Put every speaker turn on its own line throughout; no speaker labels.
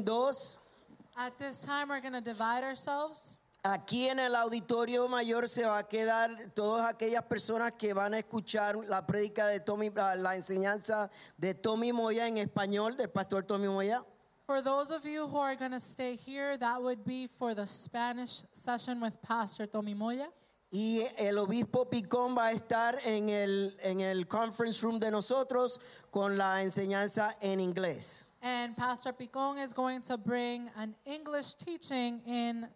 en dos.
At this time, we're going to divide ourselves.
Aquí en el auditorio mayor se va a quedar todas aquellas personas que van a escuchar la prédica de Tommy, la la enseñanza de Tommy Moya en español, del pastor Tommy Moya.
For those of you who are going to stay here, that would be for the Spanish session with Pastor Tommy Moya.
Y el obispo Picón va a estar en el, en el conference room de nosotros con la enseñanza en inglés.
And Pastor Picon is going to bring an English teaching in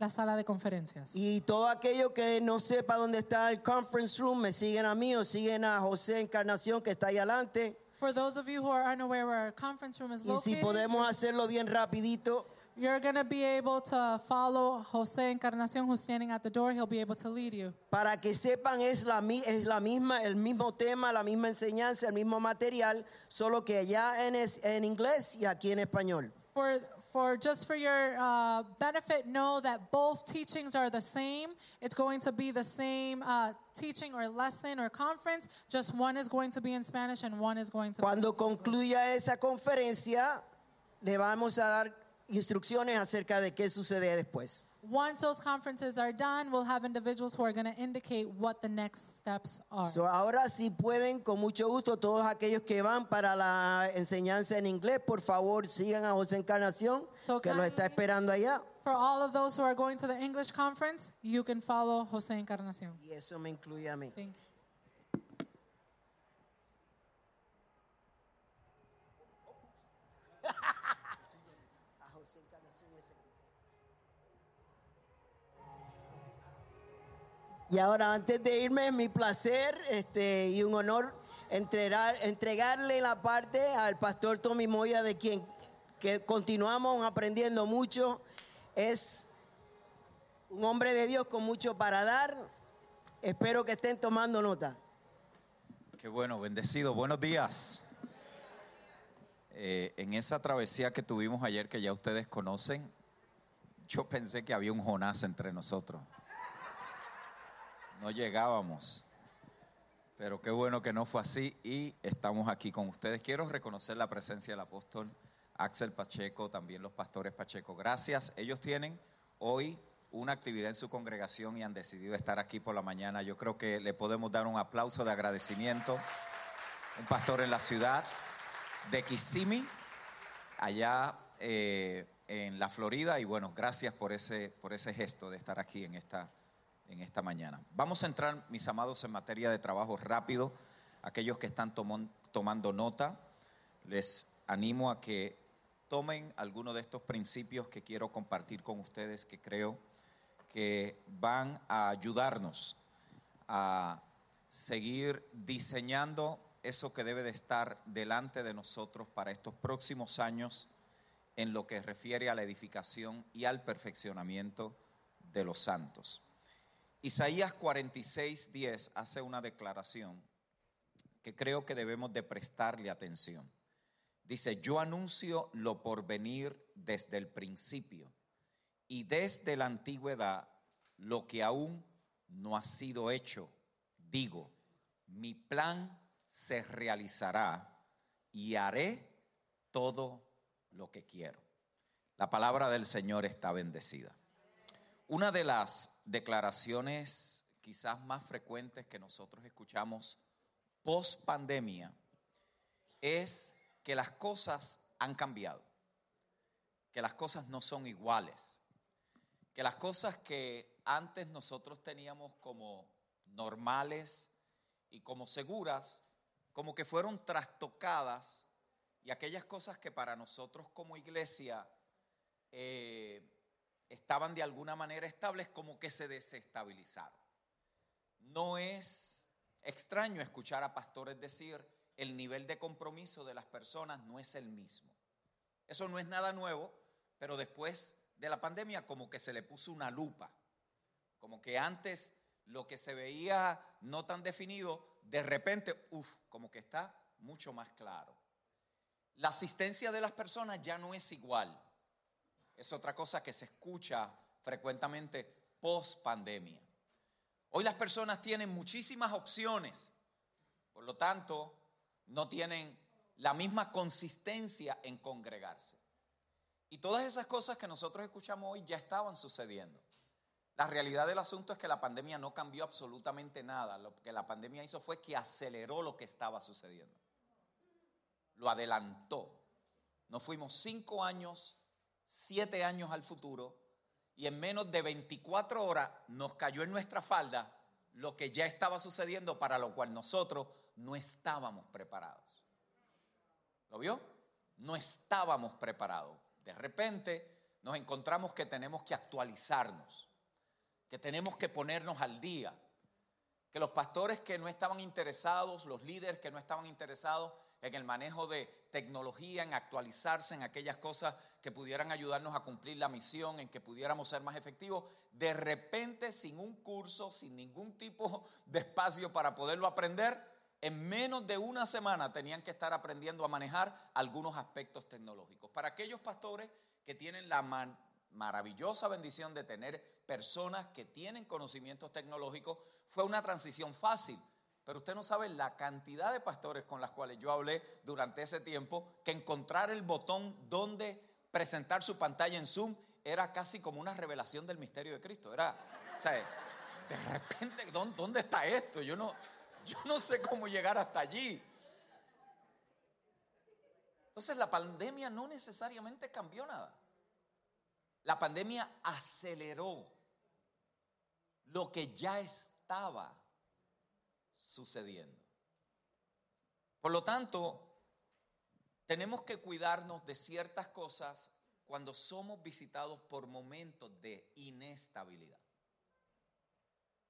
la sala de conferencias.
Y todo aquello que no sepa dónde está el conference room, me siguen a mí o siguen a José Encarnación que está ahí adelante.
For those of you who are unaware where our conference room is
Y si
located,
podemos hacerlo bien rapidito,
you're going to be able to follow Jose Encarnacion, who's standing at the door. He'll be able to lead you.
para que sepan es la, es la misma, el mismo tema, la misma enseñanza, el mismo material, solo que allá en, es- en inglés y aquí en español.
For, for just for your uh, benefit, know that both teachings are the same. It's going to be the same uh, teaching or lesson or conference. Just one is going to be in Spanish and one is going to.
Cuando concluya esa conferencia, le vamos a dar instrucciones acerca de qué sucede después.
Once those conferences are done, we'll have individuals who are going to indicate what the next steps are.
So, ahora si pueden, con mucho gusto, todos aquellos que van para la enseñanza en inglés, por favor sigan a José Encarnación,
So
que lo está esperando allá.
For all of those who are going to the English conference, you can follow Jose Encarnacion.
Y eso me incluye a mí.
Thank you.
Y ahora, antes de irme, es mi placer este, y un honor entregar, entregarle la parte al pastor Tommy Moya, de quien que continuamos aprendiendo mucho. Es un hombre de Dios con mucho para dar. Espero que estén tomando nota.
Qué bueno, bendecido. Buenos días. Eh, en esa travesía que tuvimos ayer, que ya ustedes conocen, yo pensé que había un Jonás entre nosotros. No llegábamos. Pero qué bueno que no fue así y estamos aquí con ustedes. Quiero reconocer la presencia del apóstol Axel Pacheco, también los pastores Pacheco. Gracias. Ellos tienen hoy una actividad en su congregación y han decidido estar aquí por la mañana. Yo creo que le podemos dar un aplauso de agradecimiento. Un pastor en la ciudad de Kissimmee, allá eh, en la Florida. Y bueno, gracias por ese, por ese gesto de estar aquí en esta, en esta mañana. Vamos a entrar, mis amados, en materia de trabajo rápido. Aquellos que están tomando nota, les animo a que tomen alguno de estos principios que quiero compartir con ustedes, que creo que van a ayudarnos a seguir diseñando eso que debe de estar delante de nosotros para estos próximos años en lo que refiere a la edificación y al perfeccionamiento de los santos. Isaías 46, 10 hace una declaración que creo que debemos de prestarle atención. Dice, yo anuncio lo por venir desde el principio y desde la antigüedad lo que aún no ha sido hecho. Digo, mi plan se realizará y haré todo lo que quiero. La palabra del Señor está bendecida. Una de las declaraciones quizás más frecuentes que nosotros escuchamos post pandemia es que las cosas han cambiado, que las cosas no son iguales, que las cosas que antes nosotros teníamos como normales y como seguras, como que fueron trastocadas y aquellas cosas que para nosotros como iglesia eh, estaban de alguna manera estables, como que se desestabilizaron. No es extraño escuchar a pastores decir el nivel de compromiso de las personas no es el mismo. Eso no es nada nuevo, pero después de la pandemia como que se le puso una lupa, como que antes lo que se veía no tan definido, de repente, uff, como que está mucho más claro. La asistencia de las personas ya no es igual. Es otra cosa que se escucha frecuentemente post pandemia. Hoy las personas tienen muchísimas opciones, por lo tanto, no tienen la misma consistencia en congregarse. Y todas esas cosas que nosotros escuchamos hoy ya estaban sucediendo. La realidad del asunto es que la pandemia no cambió absolutamente nada. Lo que la pandemia hizo fue que aceleró lo que estaba sucediendo. Lo adelantó. Nos fuimos cinco años, siete años al futuro y en menos de 24 horas nos cayó en nuestra falda lo que ya estaba sucediendo para lo cual nosotros no estábamos preparados. ¿Lo vio? No estábamos preparados. De repente nos encontramos que tenemos que actualizarnos, que tenemos que ponernos al día, que los pastores que no estaban interesados, los líderes que no estaban interesados en el manejo de tecnología, en actualizarse en aquellas cosas que pudieran ayudarnos a cumplir la misión, en que pudiéramos ser más efectivos, de repente sin un curso, sin ningún tipo de espacio para poderlo aprender, en menos de una semana tenían que estar aprendiendo a manejar algunos aspectos tecnológicos. Para aquellos pastores que tienen la maravillosa bendición de tener personas que tienen conocimientos tecnológicos, fue una transición fácil. Pero usted no sabe la cantidad de pastores con las cuales yo hablé durante ese tiempo, que encontrar el botón donde presentar su pantalla en Zoom era casi como una revelación del misterio de Cristo. Era, o sea, de repente, ¿dónde, está esto? Yo no, yo no sé cómo llegar hasta allí. Entonces la pandemia no necesariamente cambió nada. La pandemia aceleró lo que ya estaba sucediendo. Por lo tanto, tenemos que cuidarnos de ciertas cosas cuando somos visitados por momentos de inestabilidad.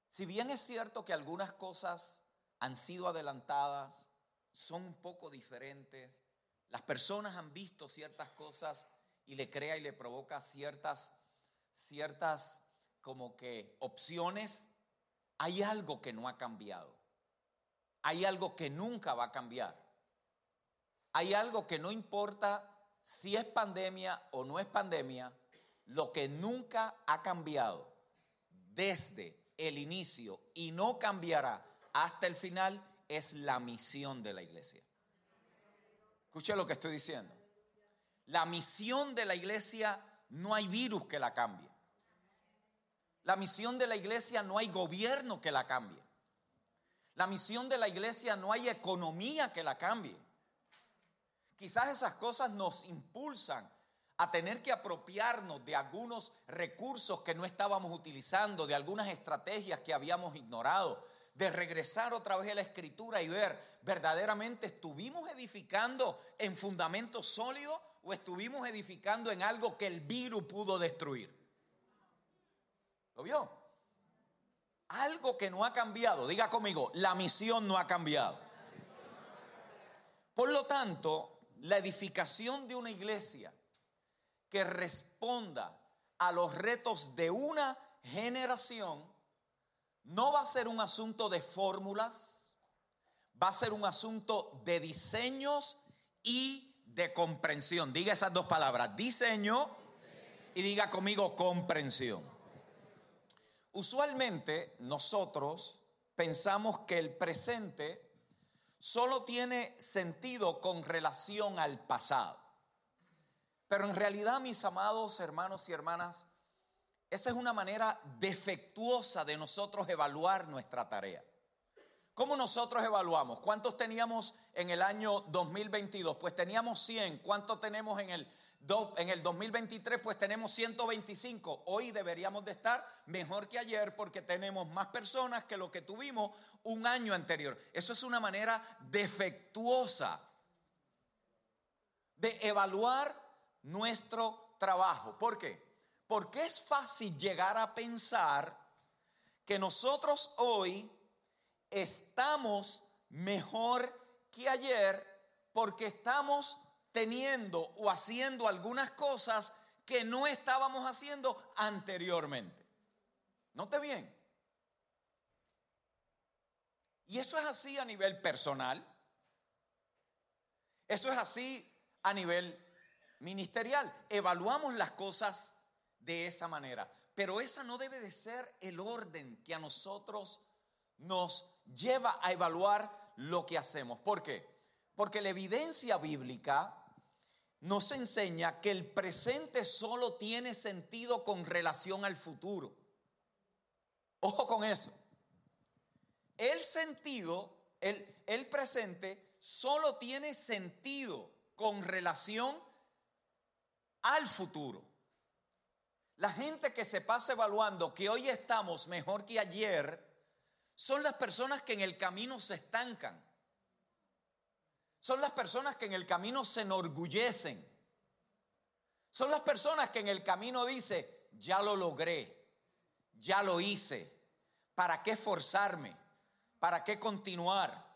Si bien es cierto que algunas cosas han sido adelantadas, son un poco diferentes, las personas han visto ciertas cosas y le crea y le provoca ciertas, ciertas como que opciones, hay algo que no ha cambiado. Hay algo que nunca va a cambiar. Hay algo que no importa si es pandemia o no es pandemia, lo que nunca ha cambiado desde el inicio y no cambiará hasta el final es la misión de la iglesia. Escuche lo que estoy diciendo. La misión de la iglesia no hay virus que la cambie. La misión de la iglesia no hay gobierno que la cambie. La misión de la iglesia no hay economía que la cambie. Quizás esas cosas nos impulsan a tener que apropiarnos de algunos recursos que no estábamos utilizando, de algunas estrategias que habíamos ignorado, de regresar otra vez a la escritura y ver, verdaderamente estuvimos edificando en fundamentos sólidos o estuvimos edificando en algo que el virus pudo destruir. ¿Lo vio? Algo que no ha cambiado. Diga conmigo, la misión no ha cambiado. Por lo tanto, la edificación de una iglesia que responda a los retos de una generación no va a ser un asunto de fórmulas, va a ser un asunto de diseños y de comprensión. Diga esas dos palabras, diseño y diga conmigo comprensión. Usualmente nosotros pensamos que el presente solo tiene sentido con relación al pasado. Pero en realidad, mis amados hermanos y hermanas, esa es una manera defectuosa de nosotros evaluar nuestra tarea. ¿Cómo nosotros evaluamos? ¿Cuántos teníamos en el año 2022? Pues teníamos 100. ¿Cuántos tenemos en el en el 2023 pues tenemos 125. Hoy deberíamos de estar mejor que ayer porque tenemos más personas que lo que tuvimos un año anterior. Eso es una manera defectuosa de evaluar nuestro trabajo. ¿Por qué? Porque es fácil llegar a pensar que nosotros hoy estamos mejor que ayer porque estamos teniendo o haciendo algunas cosas que no estábamos haciendo anteriormente. Note bien. Y eso es así a nivel personal. Eso es así a nivel ministerial. Evaluamos las cosas de esa manera. Pero esa no debe de ser el orden que a nosotros nos lleva a evaluar lo que hacemos. ¿Por qué? Porque la evidencia bíblica nos enseña que el presente solo tiene sentido con relación al futuro. Ojo con eso. El sentido, el, el presente, solo tiene sentido con relación al futuro. La gente que se pasa evaluando que hoy estamos mejor que ayer son las personas que en el camino se estancan. Son las personas que en el camino se enorgullecen. Son las personas que en el camino dicen, ya lo logré, ya lo hice, ¿para qué esforzarme? ¿Para qué continuar?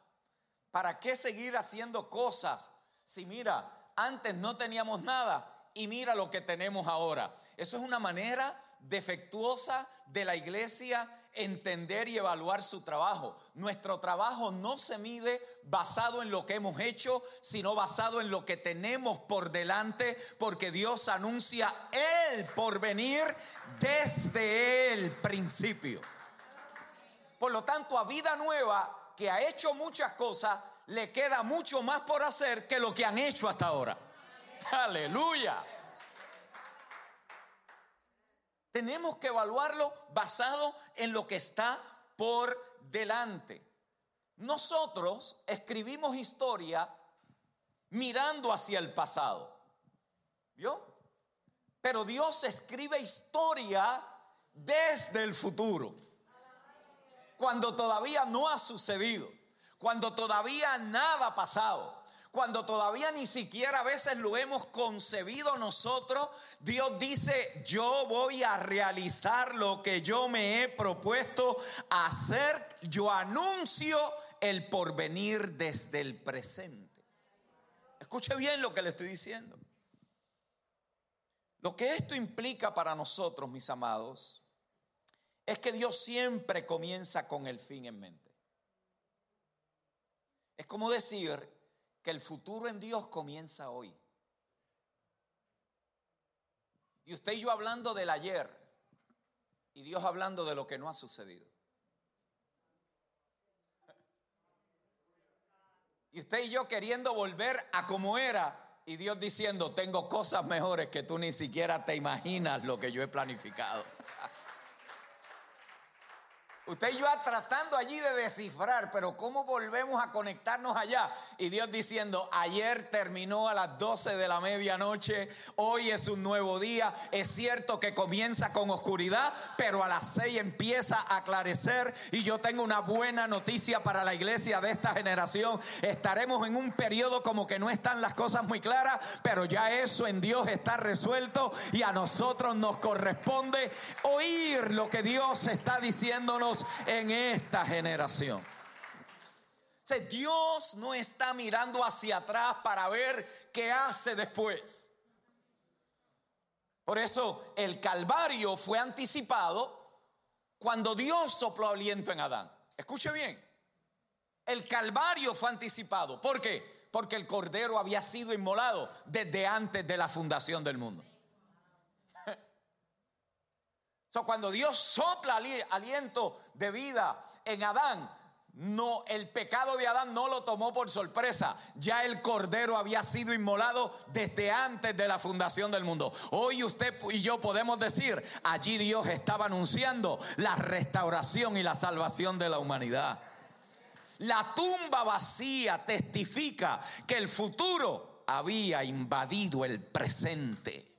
¿Para qué seguir haciendo cosas? Si mira, antes no teníamos nada y mira lo que tenemos ahora. Eso es una manera defectuosa de la iglesia entender y evaluar su trabajo. Nuestro trabajo no se mide basado en lo que hemos hecho, sino basado en lo que tenemos por delante, porque Dios anuncia el porvenir desde el principio. Por lo tanto, a vida nueva, que ha hecho muchas cosas, le queda mucho más por hacer que lo que han hecho hasta ahora. Aleluya. Tenemos que evaluarlo basado en lo que está por delante. Nosotros escribimos historia mirando hacia el pasado. ¿Vio? Pero Dios escribe historia desde el futuro. Cuando todavía no ha sucedido. Cuando todavía nada ha pasado cuando todavía ni siquiera a veces lo hemos concebido nosotros, Dios dice, yo voy a realizar lo que yo me he propuesto hacer. Yo anuncio el porvenir desde el presente. Escuche bien lo que le estoy diciendo. Lo que esto implica para nosotros, mis amados, es que Dios siempre comienza con el fin en mente. Es como decir que el futuro en Dios comienza hoy. Y usted y yo hablando del ayer y Dios hablando de lo que no ha sucedido. Y usted y yo queriendo volver a como era y Dios diciendo, tengo cosas mejores que tú ni siquiera te imaginas lo que yo he planificado. Usted y yo tratando allí de descifrar, pero ¿cómo volvemos a conectarnos allá? Y Dios diciendo, ayer terminó a las 12 de la medianoche, hoy es un nuevo día. Es cierto que comienza con oscuridad, pero a las 6 empieza a aclarecer. Y yo tengo una buena noticia para la iglesia de esta generación. Estaremos en un periodo como que no están las cosas muy claras, pero ya eso en Dios está resuelto y a nosotros nos corresponde oír lo que Dios está diciéndonos en esta generación. Dios no está mirando hacia atrás para ver qué hace después. Por eso el Calvario fue anticipado cuando Dios sopló aliento en Adán. Escuche bien, el Calvario fue anticipado. ¿Por qué? Porque el Cordero había sido inmolado desde antes de la fundación del mundo cuando Dios sopla aliento de vida en Adán, no, el pecado de Adán no lo tomó por sorpresa. Ya el cordero había sido inmolado desde antes de la fundación del mundo. Hoy usted y yo podemos decir, allí Dios estaba anunciando la restauración y la salvación de la humanidad. La tumba vacía testifica que el futuro había invadido el presente.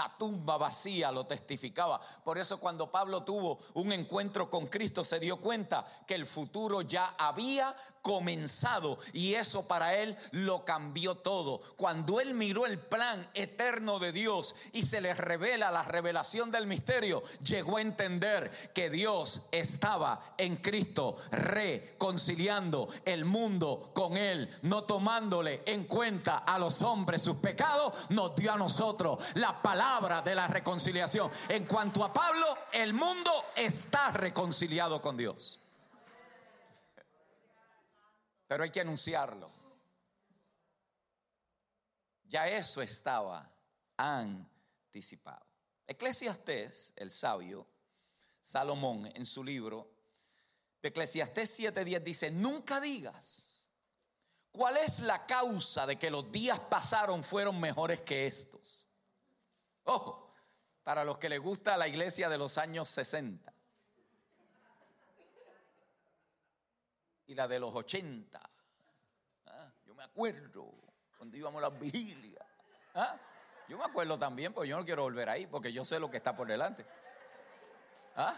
La tumba vacía lo testificaba. Por eso cuando Pablo tuvo un encuentro con Cristo se dio cuenta que el futuro ya había comenzado y eso para él lo cambió todo. Cuando él miró el plan eterno de Dios y se le revela la revelación del misterio, llegó a entender que Dios estaba en Cristo reconciliando el mundo con él, no tomándole en cuenta a los hombres sus pecados, nos dio a nosotros la palabra de la reconciliación. En cuanto a Pablo, el mundo está reconciliado con Dios. Pero hay que anunciarlo. Ya eso estaba anticipado. Eclesiastés, el sabio, Salomón, en su libro de Eclesiastés 7:10 dice, nunca digas, ¿Cuál es la causa de que los días pasaron fueron mejores que estos? Ojo, para los que les gusta la iglesia de los años 60 y la de los 80. Ah, yo me acuerdo cuando íbamos a las vigilias. Ah, yo me acuerdo también, pues yo no quiero volver ahí porque yo sé lo que está por delante. ¿Ah?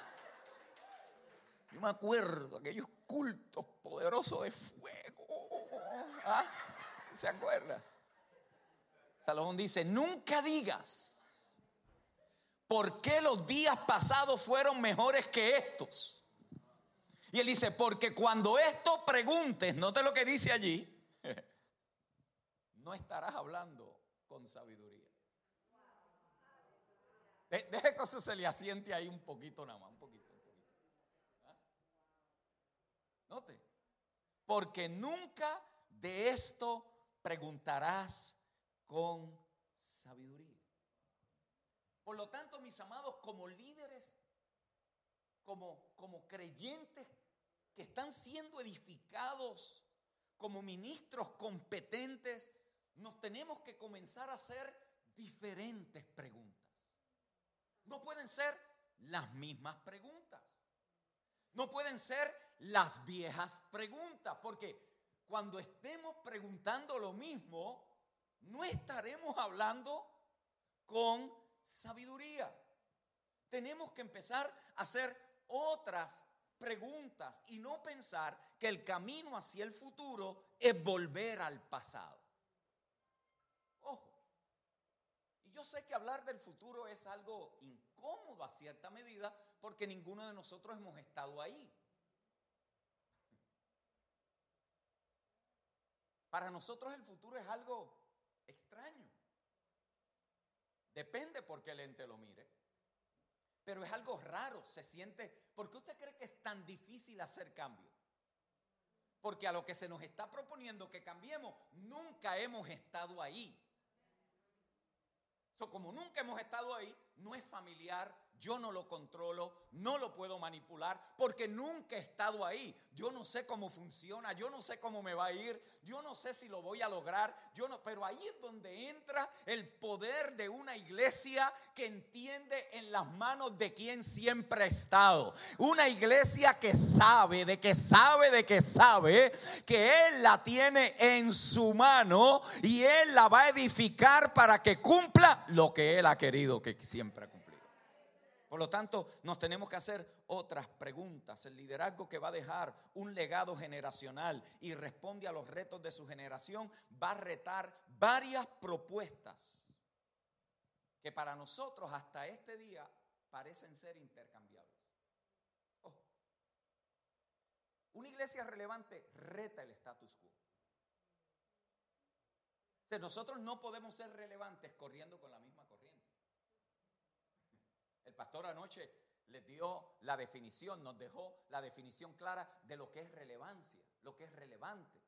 Yo me acuerdo aquellos cultos poderosos de fuego. ¿Ah? ¿Se acuerda? Salomón dice, nunca digas, ¿por qué los días pasados fueron mejores que estos? Y él dice, porque cuando esto preguntes, note lo que dice allí, no estarás hablando con sabiduría. Deje que se le asiente ahí un poquito nada más, un poquito. ¿Ah? Note, porque nunca de esto preguntarás con sabiduría. Por lo tanto, mis amados, como líderes, como, como creyentes que están siendo edificados, como ministros competentes, nos tenemos que comenzar a hacer diferentes preguntas. No pueden ser las mismas preguntas. No pueden ser las viejas preguntas, porque cuando estemos preguntando lo mismo, no estaremos hablando con sabiduría. Tenemos que empezar a hacer otras preguntas y no pensar que el camino hacia el futuro es volver al pasado. yo sé que hablar del futuro es algo incómodo a cierta medida porque ninguno de nosotros hemos estado ahí. Para nosotros el futuro es algo extraño. Depende por qué lente lo mire. Pero es algo raro, se siente. ¿Por qué usted cree que es tan difícil hacer cambio? Porque a lo que se nos está proponiendo que cambiemos, nunca hemos estado ahí como nunca hemos estado ahí, no es familiar, yo no lo controlo, no lo puedo manipular, porque nunca he estado ahí. Yo no sé cómo funciona, yo no sé cómo me va a ir, yo no sé si lo voy a lograr, yo no, pero ahí es donde entra el poder de una iglesia que entiende en las manos de quien siempre ha estado. Una iglesia que sabe, de que sabe, de que sabe que Él la tiene en su mano y Él la va a edificar para que cumpla lo que Él ha querido que siempre ha. Por lo tanto, nos tenemos que hacer otras preguntas. El liderazgo que va a dejar un legado generacional y responde a los retos de su generación va a retar varias propuestas que para nosotros hasta este día parecen ser intercambiables. Una iglesia relevante reta el status quo. nosotros no podemos ser relevantes corriendo con la misma el pastor anoche les dio la definición, nos dejó la definición clara de lo que es relevancia, lo que es relevante,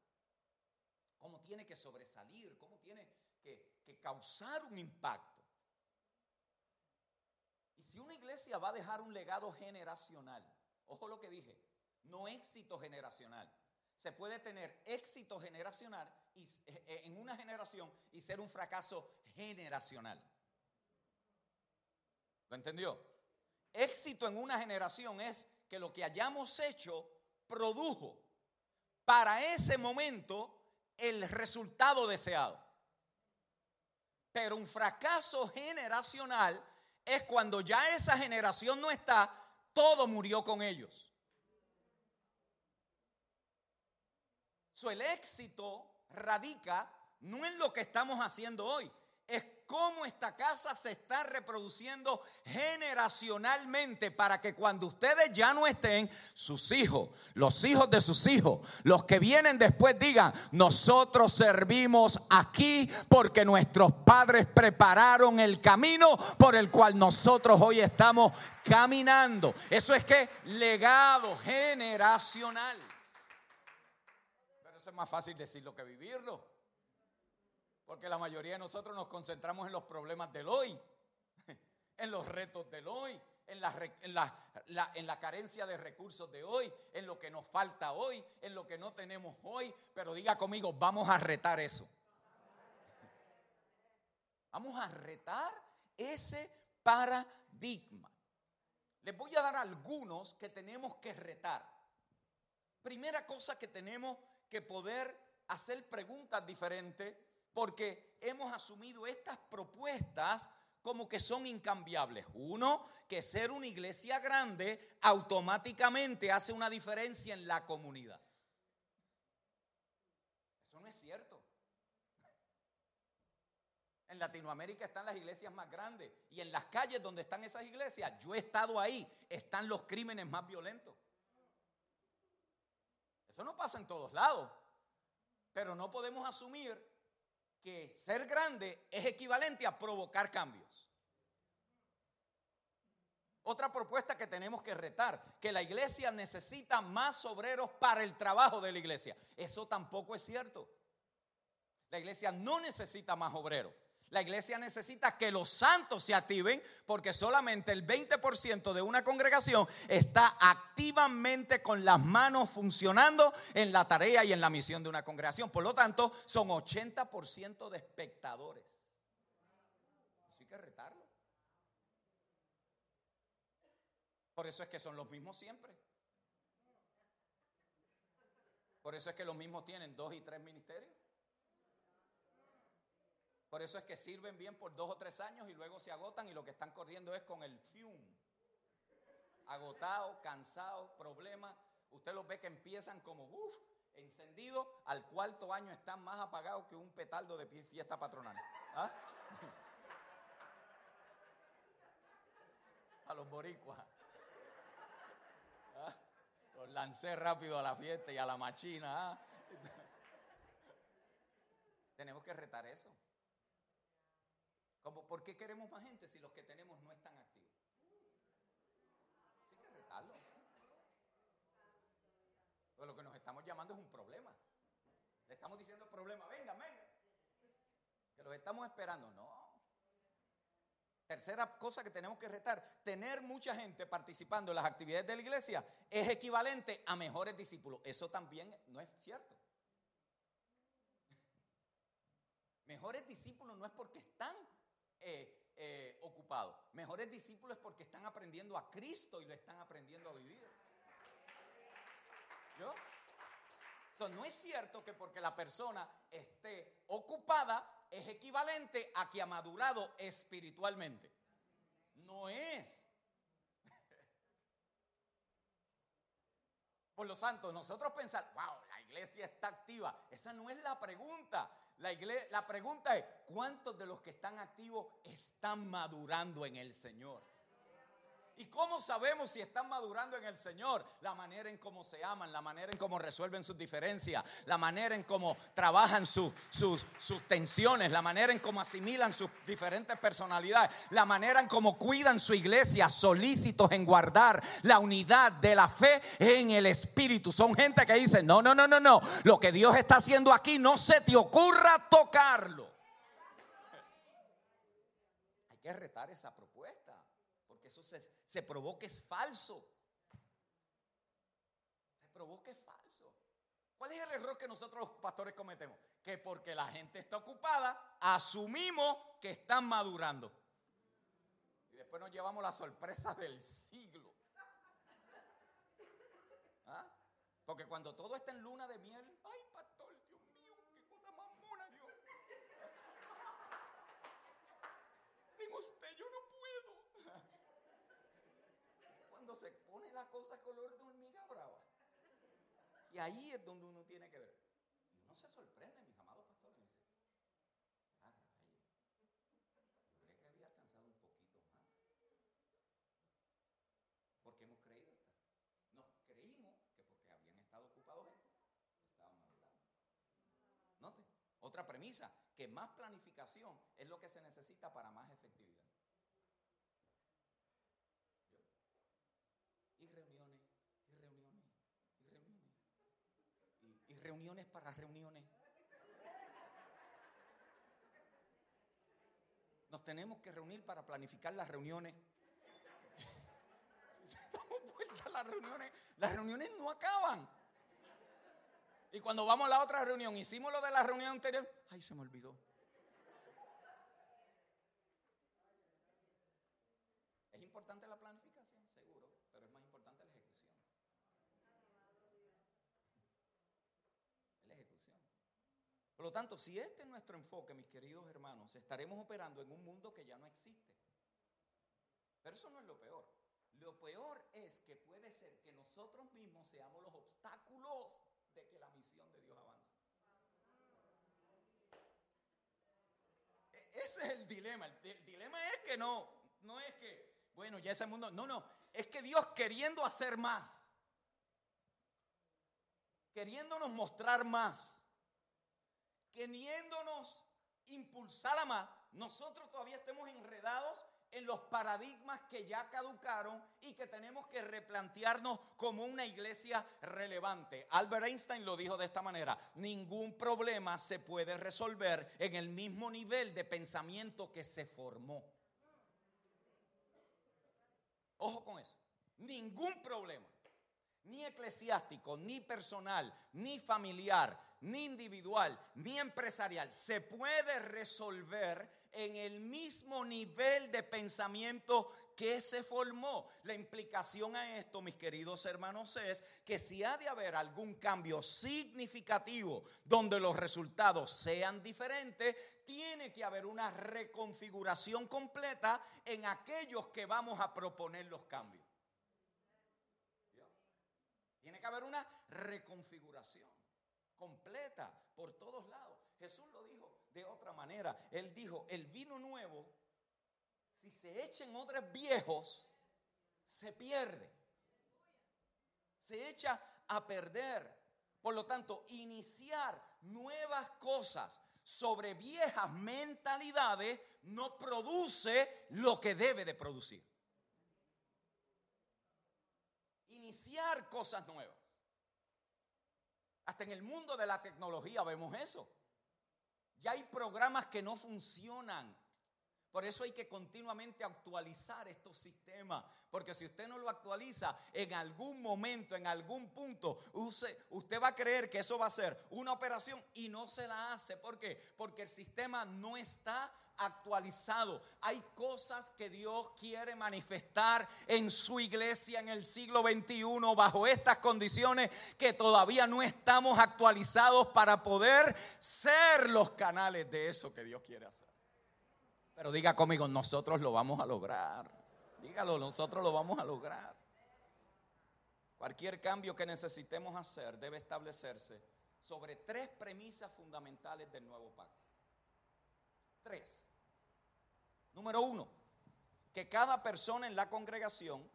cómo tiene que sobresalir, cómo tiene que, que causar un impacto. Y si una iglesia va a dejar un legado generacional, ojo lo que dije, no éxito generacional. Se puede tener éxito generacional y, eh, en una generación y ser un fracaso generacional. ¿Lo entendió? Éxito en una generación es que lo que hayamos hecho produjo para ese momento el resultado deseado. Pero un fracaso generacional es cuando ya esa generación no está, todo murió con ellos. So, el éxito radica no en lo que estamos haciendo hoy, es cómo esta casa se está reproduciendo generacionalmente para que cuando ustedes ya no estén, sus hijos, los hijos de sus hijos, los que vienen después digan, nosotros servimos aquí porque nuestros padres prepararon el camino por el cual nosotros hoy estamos caminando. Eso es que legado generacional. Pero eso es más fácil decirlo que vivirlo. Porque la mayoría de nosotros nos concentramos en los problemas del hoy, en los retos del hoy, en la, en la carencia de recursos de hoy, en lo que nos falta hoy, en lo que no tenemos hoy. Pero diga conmigo, vamos a retar eso. Vamos a retar ese paradigma. Les voy a dar algunos que tenemos que retar. Primera cosa que tenemos que poder hacer preguntas diferentes porque hemos asumido estas propuestas como que son incambiables. Uno, que ser una iglesia grande automáticamente hace una diferencia en la comunidad. Eso no es cierto. En Latinoamérica están las iglesias más grandes y en las calles donde están esas iglesias, yo he estado ahí, están los crímenes más violentos. Eso no pasa en todos lados, pero no podemos asumir que ser grande es equivalente a provocar cambios. Otra propuesta que tenemos que retar, que la iglesia necesita más obreros para el trabajo de la iglesia. Eso tampoco es cierto. La iglesia no necesita más obreros. La iglesia necesita que los santos se activen porque solamente el 20% de una congregación está activamente con las manos funcionando en la tarea y en la misión de una congregación. Por lo tanto, son 80% de espectadores. Eso hay que retarlo. Por eso es que son los mismos siempre. Por eso es que los mismos tienen dos y tres ministerios. Por eso es que sirven bien por dos o tres años y luego se agotan y lo que están corriendo es con el fume. Agotado, cansado, problema. Usted los ve que empiezan como uff, encendidos. Al cuarto año están más apagados que un petardo de fiesta patronal. ¿Ah? A los boricuas. ¿Ah? Los lancé rápido a la fiesta y a la machina. ¿ah? Tenemos que retar eso. Como, ¿Por qué queremos más gente si los que tenemos no están activos? Hay que retarlo. Pues lo que nos estamos llamando es un problema. Le estamos diciendo problema, venga, venga. Que los estamos esperando. No. Tercera cosa que tenemos que retar, tener mucha gente participando en las actividades de la iglesia es equivalente a mejores discípulos. Eso también no es cierto. Mejores discípulos no es porque están eh, eh, ocupados. Mejores discípulos porque están aprendiendo a Cristo y lo están aprendiendo a vivir. ¿Yo? So, no es cierto que porque la persona esté ocupada es equivalente a que ha madurado espiritualmente. No es. Por lo tanto, nosotros pensar, wow, la iglesia está activa. Esa no es la pregunta. La, igle- la pregunta es, ¿cuántos de los que están activos están madurando en el Señor? ¿Y cómo sabemos si están madurando en el Señor? La manera en cómo se aman, la manera en cómo resuelven sus diferencias, la manera en cómo trabajan sus, sus, sus tensiones, la manera en cómo asimilan sus diferentes personalidades, la manera en cómo cuidan su iglesia, solícitos en guardar la unidad de la fe en el Espíritu. Son gente que dice, no, no, no, no, no, lo que Dios está haciendo aquí no se te ocurra tocarlo. Hay que retar esa propuesta, porque eso se, se provoca es falso. Se provoca es falso. ¿Cuál es el error que nosotros los pastores cometemos? Que porque la gente está ocupada, asumimos que están madurando. Y después nos llevamos la sorpresa del siglo. ¿Ah? Porque cuando todo está en luna de miel, ay pastor, Dios mío, qué cosa más mona Dios. Sin usted yo no puedo. Se pone la cosa color de hormiga brava. Y ahí es donde uno tiene que ver. Y uno se sorprende, mis amados pastores. y dice, "Ah, yo creí que había alcanzado un poquito más. Porque hemos creído. Nos creímos que porque habían estado ocupados gente, estaban madurando. Note, otra premisa, que más planificación es lo que se necesita para más efectividad. Y reuniones, y reuniones, y reuniones. Y, y reuniones para reuniones. Nos tenemos que reunir para planificar las reuniones. vuelta las reuniones, las reuniones no acaban. Y cuando vamos a la otra reunión, hicimos lo de la reunión anterior, ay, se me olvidó. Es importante la planificación, seguro, pero es más importante la ejecución. La ejecución. Por lo tanto, si este es nuestro enfoque, mis queridos hermanos, estaremos operando en un mundo que ya no existe. Pero eso no es lo peor. Lo peor es que puede ser que nosotros mismos seamos los obstáculos de que la misión de Dios avance. E- Ese es el dilema. El, el dilema es que no, no es que, bueno, ya ese mundo, no, no, es que Dios queriendo hacer más, queriéndonos mostrar más, queriéndonos impulsar a más, nosotros todavía estemos enredados en los paradigmas que ya caducaron y que tenemos que replantearnos como una iglesia relevante. Albert Einstein lo dijo de esta manera, ningún problema se puede resolver en el mismo nivel de pensamiento que se formó. Ojo con eso, ningún problema ni eclesiástico, ni personal, ni familiar, ni individual, ni empresarial, se puede resolver en el mismo nivel de pensamiento que se formó. La implicación a esto, mis queridos hermanos, es que si ha de haber algún cambio significativo donde los resultados sean diferentes, tiene que haber una reconfiguración completa en aquellos que vamos a proponer los cambios. Tiene que haber una reconfiguración completa por todos lados. Jesús lo dijo de otra manera. Él dijo, el vino nuevo, si se echa en odres viejos, se pierde. Se echa a perder. Por lo tanto, iniciar nuevas cosas sobre viejas mentalidades no produce lo que debe de producir. Iniciar cosas nuevas. Hasta en el mundo de la tecnología vemos eso. Ya hay programas que no funcionan. Por eso hay que continuamente actualizar estos sistemas. Porque si usted no lo actualiza, en algún momento, en algún punto, usted, va a creer que eso va a ser una operación y no se la hace. ¿Por qué? Porque el sistema no está actualizado. Hay cosas que Dios quiere manifestar en su iglesia en el siglo XXI bajo estas condiciones que todavía no estamos actualizados para poder ser los canales de eso que Dios quiere hacer. Pero diga conmigo, nosotros lo vamos a lograr. Dígalo, nosotros lo vamos a lograr. Cualquier cambio que necesitemos hacer debe establecerse sobre tres premisas fundamentales del nuevo pacto. Tres. Número uno, que cada persona en la congregación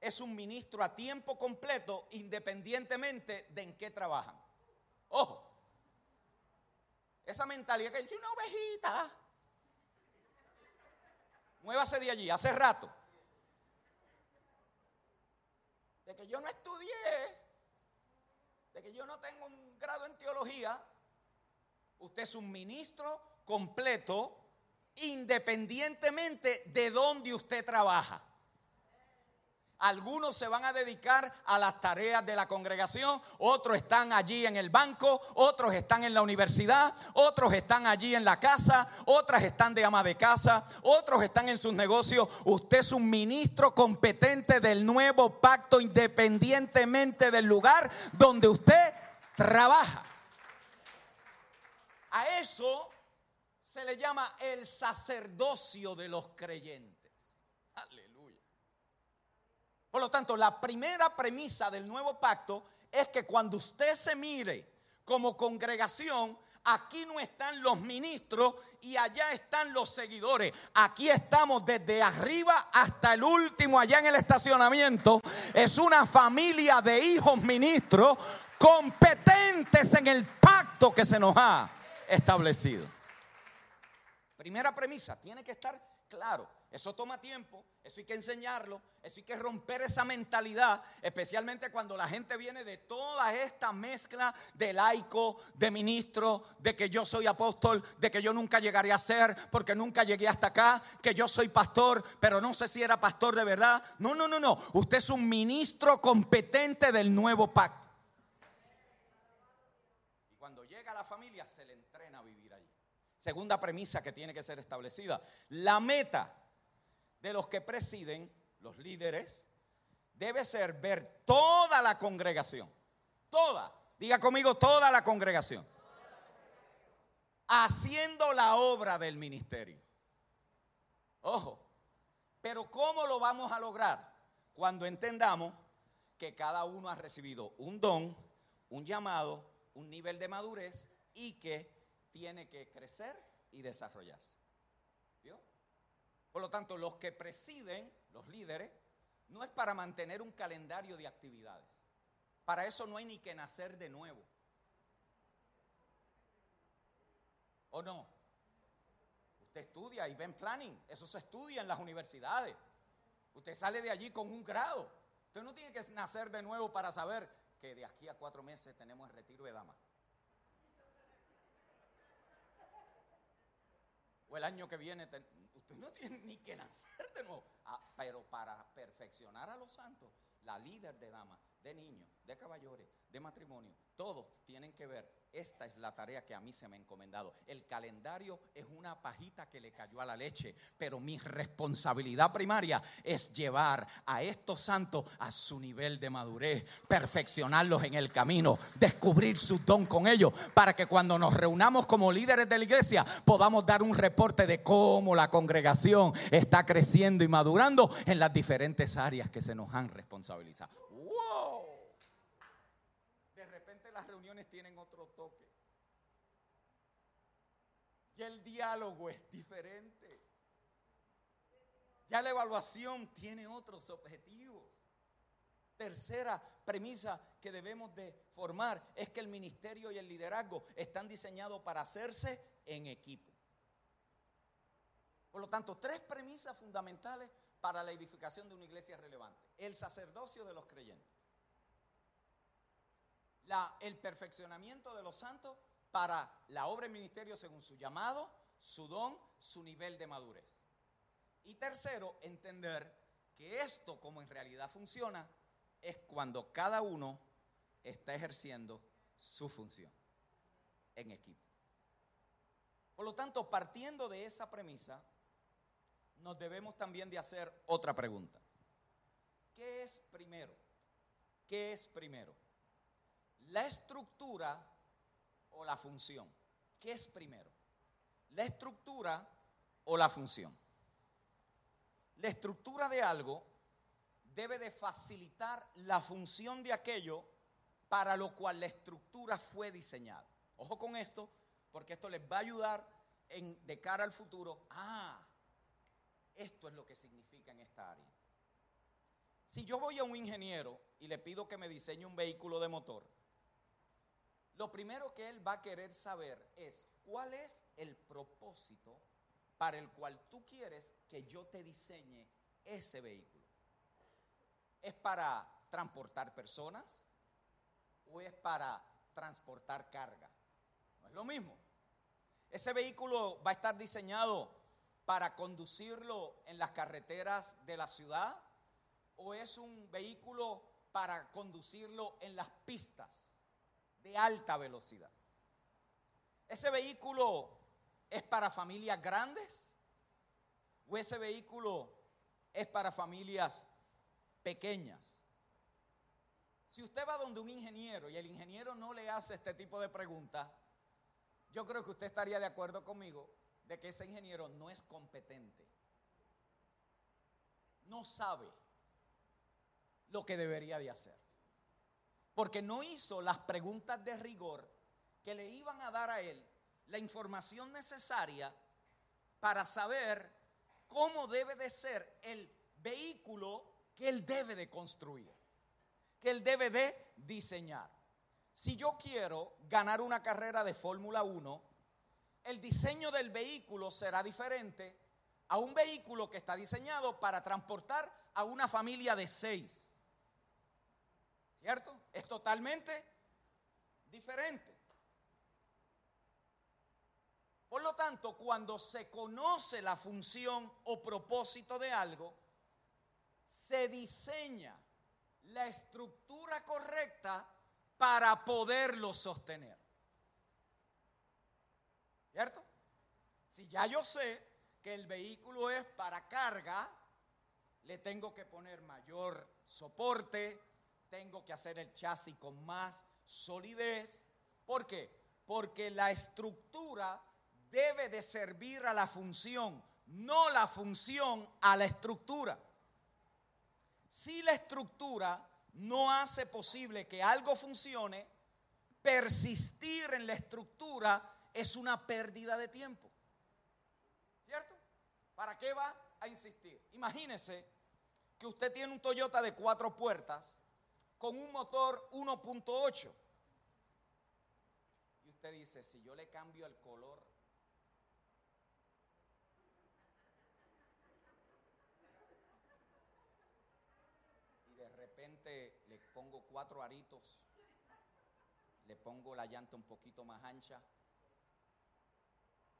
es un ministro a tiempo completo independientemente de en qué trabajan. Ojo, esa mentalidad que dice una ovejita, muévase de allí, hace rato. De que yo no estudié, de que yo no tengo un grado en teología, usted es un ministro completo independientemente de dónde usted trabaja. Algunos se van a dedicar a las tareas de la congregación, otros están allí en el banco, otros están en la universidad, otros están allí en la casa, otras están de ama de casa, otros están en sus negocios. Usted es un ministro competente del nuevo pacto independientemente del lugar donde usted trabaja. A eso se le llama el sacerdocio de los creyentes. Aleluya. Por lo tanto, la primera premisa del nuevo pacto es que cuando usted se mire como congregación, aquí no están los ministros y allá están los seguidores. Aquí estamos desde arriba hasta el último allá en el estacionamiento. Es una familia de hijos ministros competentes en el pacto que se nos ha establecido. Primera premisa, tiene que estar claro. Eso toma tiempo, eso hay que enseñarlo, eso hay que romper esa mentalidad, especialmente cuando la gente viene de toda esta mezcla de laico, de ministro, de que yo soy apóstol, de que yo nunca llegaré a ser, porque nunca llegué hasta acá, que yo soy pastor, pero no sé si era pastor de verdad. No, no, no, no. Usted es un ministro competente del nuevo pacto. Y cuando llega a la familia se le entrena a vivir allí. Segunda premisa que tiene que ser establecida. La meta de los que presiden, los líderes, debe ser ver toda la congregación. Toda. Diga conmigo, toda la congregación. Haciendo la obra del ministerio. Ojo. Pero ¿cómo lo vamos a lograr? Cuando entendamos que cada uno ha recibido un don, un llamado, un nivel de madurez y que tiene que crecer y desarrollarse. ¿Vio? Por lo tanto, los que presiden, los líderes, no es para mantener un calendario de actividades. Para eso no hay ni que nacer de nuevo. ¿O no? Usted estudia y ven planning, eso se estudia en las universidades. Usted sale de allí con un grado. Usted no tiene que nacer de nuevo para saber que de aquí a cuatro meses tenemos el retiro de damas. O el año que viene, usted no tiene ni que nacer de nuevo. Ah, pero para perfeccionar a los santos, la líder de damas, de niños, de caballeros, de matrimonio, todos tienen que ver. Esta es la tarea que a mí se me ha encomendado. El calendario es una pajita que le cayó a la leche, pero mi responsabilidad primaria es llevar a estos santos a su nivel de madurez, perfeccionarlos en el camino, descubrir su don con ellos, para que cuando nos reunamos como líderes de la iglesia podamos dar un reporte de cómo la congregación está creciendo y madurando en las diferentes áreas que se nos han responsabilizado. ¡Wow! De repente las reuniones tienen otro toque. Ya el diálogo es diferente. Ya la evaluación tiene otros objetivos. Tercera premisa que debemos de formar es que el ministerio y el liderazgo están diseñados para hacerse en equipo. Por lo tanto, tres premisas fundamentales para la edificación de una iglesia relevante. El sacerdocio de los creyentes. El perfeccionamiento de los santos para la obra y ministerio según su llamado, su don, su nivel de madurez. Y tercero, entender que esto como en realidad funciona es cuando cada uno está ejerciendo su función en equipo. Por lo tanto, partiendo de esa premisa, nos debemos también de hacer otra pregunta. ¿Qué es primero? ¿Qué es primero? ¿La estructura o la función? ¿Qué es primero? ¿La estructura o la función? La estructura de algo debe de facilitar la función de aquello para lo cual la estructura fue diseñada. Ojo con esto, porque esto les va a ayudar en, de cara al futuro. Ah, esto es lo que significa en esta área. Si yo voy a un ingeniero y le pido que me diseñe un vehículo de motor, lo primero que él va a querer saber es cuál es el propósito para el cual tú quieres que yo te diseñe ese vehículo. ¿Es para transportar personas o es para transportar carga? No es lo mismo. Ese vehículo va a estar diseñado para conducirlo en las carreteras de la ciudad o es un vehículo para conducirlo en las pistas de alta velocidad? ¿Ese vehículo es para familias grandes o ese vehículo es para familias pequeñas? Si usted va donde un ingeniero y el ingeniero no le hace este tipo de preguntas, yo creo que usted estaría de acuerdo conmigo de que ese ingeniero no es competente. No sabe lo que debería de hacer. Porque no hizo las preguntas de rigor que le iban a dar a él la información necesaria para saber cómo debe de ser el vehículo que él debe de construir, que él debe de diseñar. Si yo quiero ganar una carrera de Fórmula 1, el diseño del vehículo será diferente a un vehículo que está diseñado para transportar a una familia de seis. ¿Cierto? Es totalmente diferente. Por lo tanto, cuando se conoce la función o propósito de algo, se diseña la estructura correcta para poderlo sostener. ¿Cierto? Si ya yo sé que el vehículo es para carga, le tengo que poner mayor soporte, tengo que hacer el chasis con más solidez. ¿Por qué? Porque la estructura debe de servir a la función, no la función a la estructura. Si la estructura no hace posible que algo funcione, persistir en la estructura es una pérdida de tiempo. ¿Cierto? ¿Para qué va a insistir? Imagínese que usted tiene un Toyota de cuatro puertas con un motor 1.8. Y usted dice, si yo le cambio el color le pongo cuatro aritos, le pongo la llanta un poquito más ancha.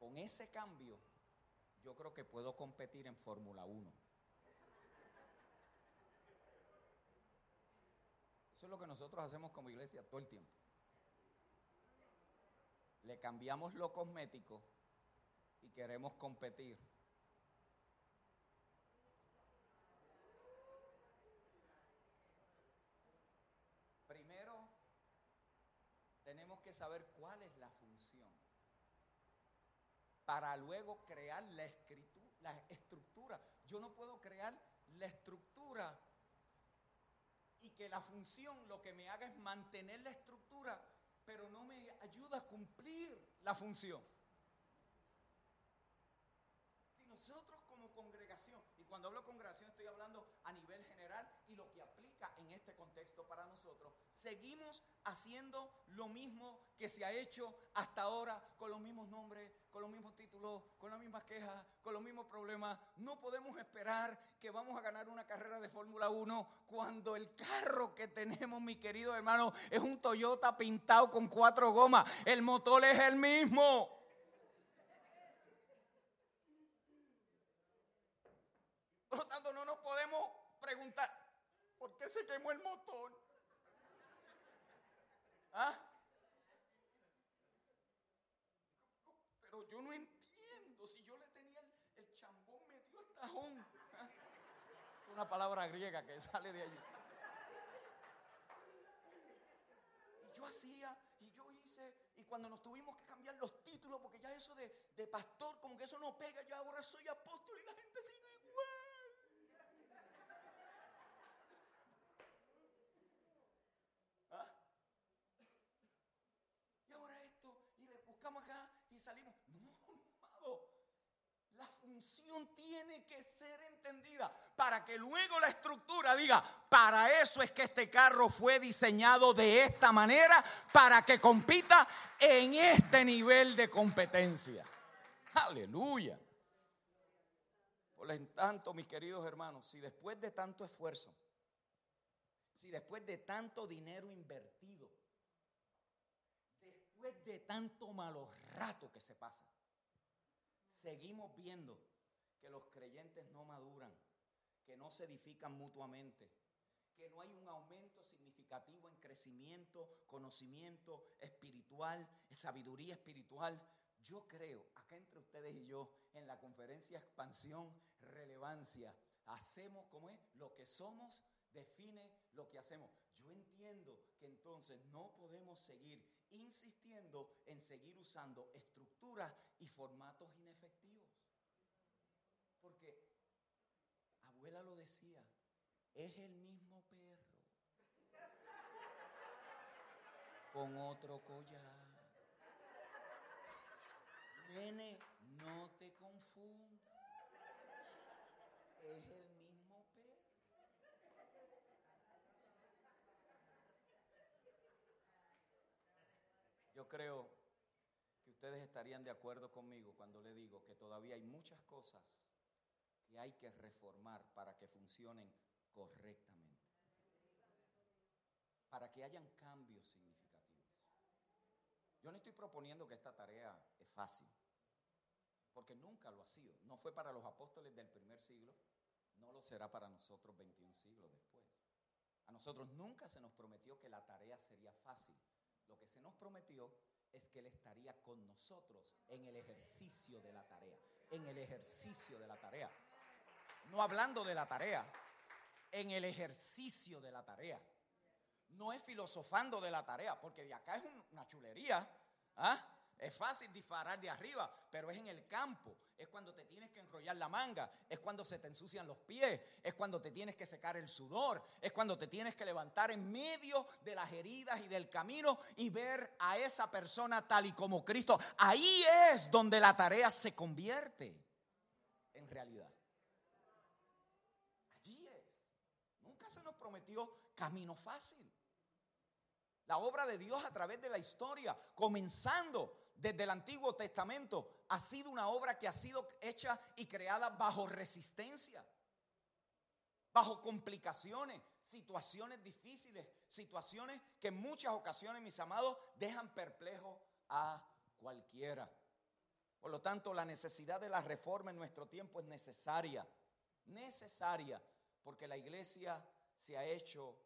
Con ese cambio, yo creo que puedo competir en Fórmula 1. Eso es lo que nosotros hacemos como iglesia todo el tiempo. Le cambiamos lo cosmético y queremos competir tenemos que saber cuál es la función para luego crear la, escritura, la estructura. Yo no puedo crear la estructura y que la función lo que me haga es mantener la estructura, pero no me ayuda a cumplir la función. Si nosotros como congregación, y cuando hablo congregación estoy hablando a nivel general y lo que en este contexto para nosotros, seguimos haciendo lo mismo que se ha hecho hasta ahora con los mismos nombres, con los mismos títulos, con las mismas quejas, con los mismos problemas. No podemos esperar que vamos a ganar una carrera de Fórmula 1 cuando el carro que tenemos, mi querido hermano, es un Toyota pintado con cuatro gomas. El motor es el mismo. Por lo tanto, no nos podemos preguntar, ¿Por qué se quemó el motor? ¿Ah? Pero yo no entiendo. Si yo le tenía el, chambón metido al tajón. Es una palabra griega que sale de allí. Y yo hacía, y yo hice, y cuando nos tuvimos que cambiar los títulos, porque ya eso de, de pastor, como que eso no pega, yo ahora soy apóstol y la gente sigue salimos. Tiene que ser entendida para que luego la estructura diga, para eso es que este carro fue diseñado de esta manera, para que compita en este nivel de competencia. Aleluya. Por lo tanto, mis queridos hermanos, si después de tanto esfuerzo, si después de tanto dinero invertido, después de tanto malos rato que se pasa, seguimos viendo que los creyentes no maduran, que no se edifican mutuamente, que no hay un aumento significativo en crecimiento, conocimiento espiritual, sabiduría espiritual. Yo creo, acá entre ustedes y yo, en la conferencia Expansión, Relevancia, hacemos como es, lo que somos define lo que hacemos. Yo entiendo que entonces no podemos seguir insistiendo en seguir usando estructuras y formatos inefectivos. Porque abuela lo decía, es el mismo perro con otro collar. Nene, no te confundas. Es el creo que ustedes estarían de acuerdo conmigo cuando le digo que todavía hay muchas cosas que hay que reformar para que funcionen correctamente. Para que hayan cambios significativos. Yo no estoy proponiendo que esta tarea es fácil, porque nunca lo ha sido. No fue para los apóstoles del primer siglo, no lo será para nosotros 21 siglos después. A nosotros nunca se nos prometió que la tarea sería fácil. Lo que se nos prometió es que Él estaría con nosotros en el ejercicio de la tarea. En el ejercicio de la tarea. No hablando de la tarea, en el ejercicio de la tarea. No es filosofando de la tarea, porque de acá es una chulería. ¿ah? Es fácil disparar de arriba, pero es en el campo. Es cuando te tienes que enrollar la manga. Es cuando se te ensucian los pies. Es cuando te tienes que secar el sudor. Es cuando te tienes que levantar en medio de las heridas y del camino y ver a esa persona tal y como Cristo. Ahí es donde la tarea se convierte en realidad. Allí es. Nunca prometió camino fácil. La obra de Dios a través de la historia, comenzando desde el Antiguo Testamento, ha sido una obra que ha sido hecha y creada bajo resistencia, bajo complicaciones, situaciones difíciles, situaciones que en muchas ocasiones, mis amados, dejan perplejo a cualquiera. Por lo tanto, la necesidad de la reforma en nuestro tiempo es necesaria, necesaria, porque la iglesia se ha hecho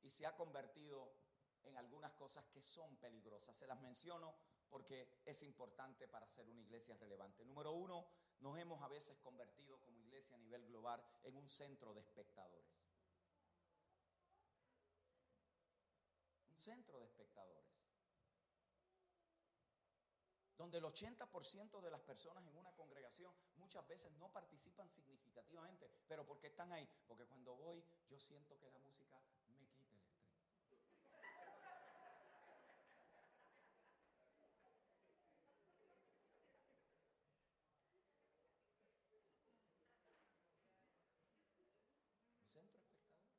y se ha convertido en algunas cosas que son peligrosas. Se las menciono porque es importante para ser una iglesia relevante. Número uno, nos hemos a veces convertido como iglesia a nivel global en un centro de espectadores. Un centro de espectadores. Donde el 80% de las personas en una congregación muchas veces no participan significativamente. Pero ¿por qué están ahí? Porque cuando voy yo siento que la música me quita el centro de espectadores.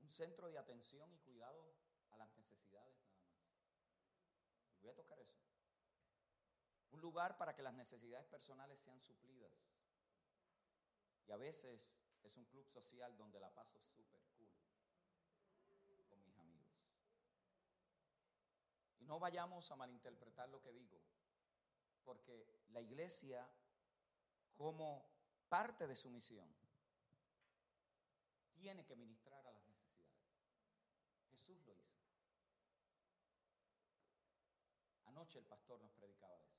Un centro de atención y cuidado a las necesidades voy a tocar eso. Un lugar para que las necesidades personales sean suplidas. Y a veces es un club social donde la paso súper cool con mis amigos. Y no vayamos a malinterpretar lo que digo, porque la iglesia como parte de su misión, tiene que ministrar a las necesidades. Jesús lo hizo. Anoche el pastor nos predicaba eso.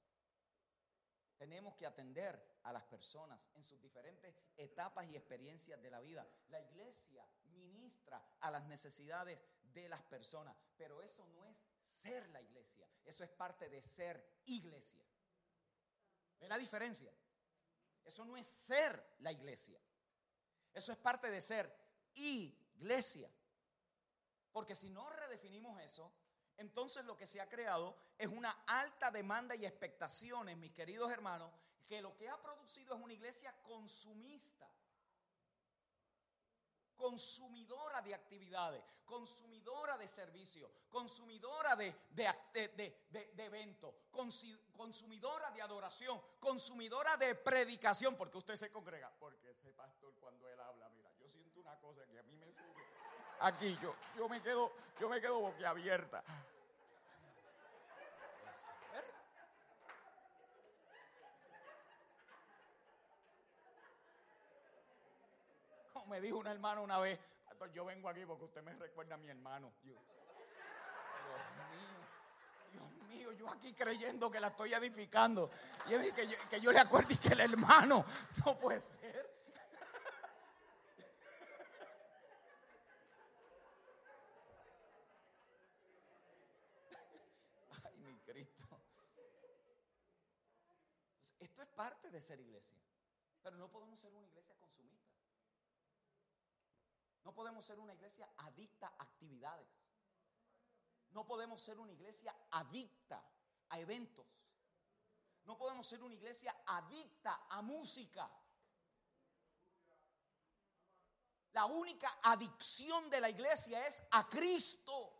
Tenemos que atender a las personas en sus diferentes etapas y experiencias de la vida. La iglesia ministra a las necesidades de las personas, pero eso no es ser la iglesia, eso es parte de ser iglesia. ¿Ve la diferencia? Eso no es ser la iglesia. Eso es parte de ser iglesia. Porque si no redefinimos eso, entonces lo que se ha creado es una alta demanda y expectaciones, mis queridos hermanos, que lo que ha producido es una iglesia consumista consumidora de actividades, consumidora de servicios, consumidora de, de, eventos, consumidora de adoración, consumidora de predicación, porque usted se congrega, porque ese pastor cuando él habla, mira, yo siento una cosa que a mí me sube. Aquí yo, yo me quedo, yo me quedo boquiabierta. Como me dijo un hermano una vez, yo vengo aquí porque usted me recuerda a mi hermano. Dios mío, Dios mío, yo aquí creyendo que la estoy edificando. Y que yo, que yo le acuerde que el hermano no puede ser. Ay, mi Cristo. esto es parte de ser iglesia. Pero no podemos ser una iglesia consumista. No podemos ser una iglesia adicta a actividades. No podemos ser una iglesia adicta a eventos. No podemos ser una iglesia adicta a música. La única adicción de la iglesia es a Cristo.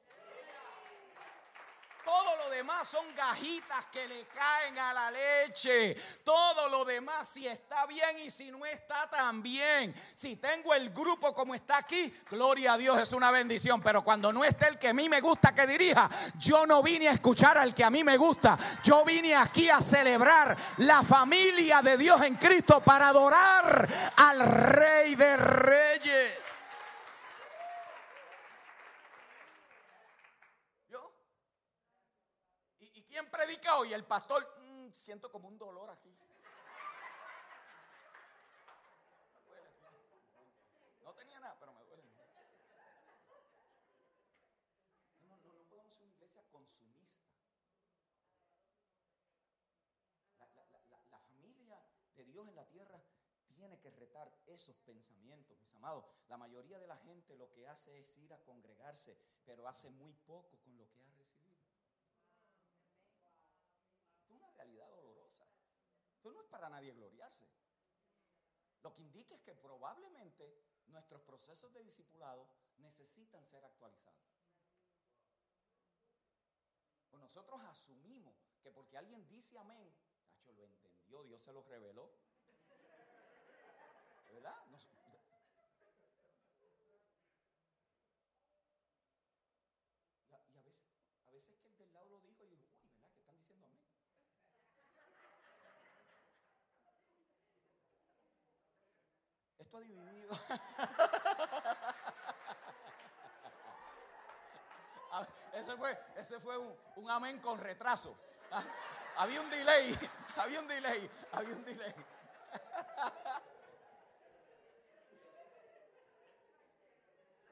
Todo lo demás son gajitas que le caen a la leche. Todo lo demás si está bien y si no está tan bien. Si tengo el grupo como está aquí, gloria a Dios, es una bendición. Pero cuando no esté el que a mí me gusta que dirija, yo no vine a escuchar al que a mí me gusta. Yo vine aquí a celebrar la familia de Dios en Cristo para adorar al Rey de Reyes. ¿Yo? ¿Y, y quién predica hoy? El pastor. Mm, siento como un dolor aquí. No tenía nada, pero me duele. No, no, no podemos ser una iglesia consumista. La- la- la familia de Dios en la tierra tiene que retar esos pensamientos, mis amados. La mayoría de la gente lo que hace es ir a congregarse, pero hace muy poco con lo que ha recibido. Esto es una realidad dolorosa. Esto no es para nadie gloriarse. Lo que indica es que probablemente nuestros procesos de discipulado necesitan ser actualizados. Pues nosotros asumimos que porque alguien dice amén, Cacho lo entendió, Dios se lo reveló. ¿Verdad? Nos- y, a, y a veces, a veces que el del lado lo dijo y dijo, uy, ¿verdad? Que están diciendo amén. Ha dividido. Ah, ese fue, ese fue un, un amén con retraso. Ah, había un delay, había un delay, había un delay.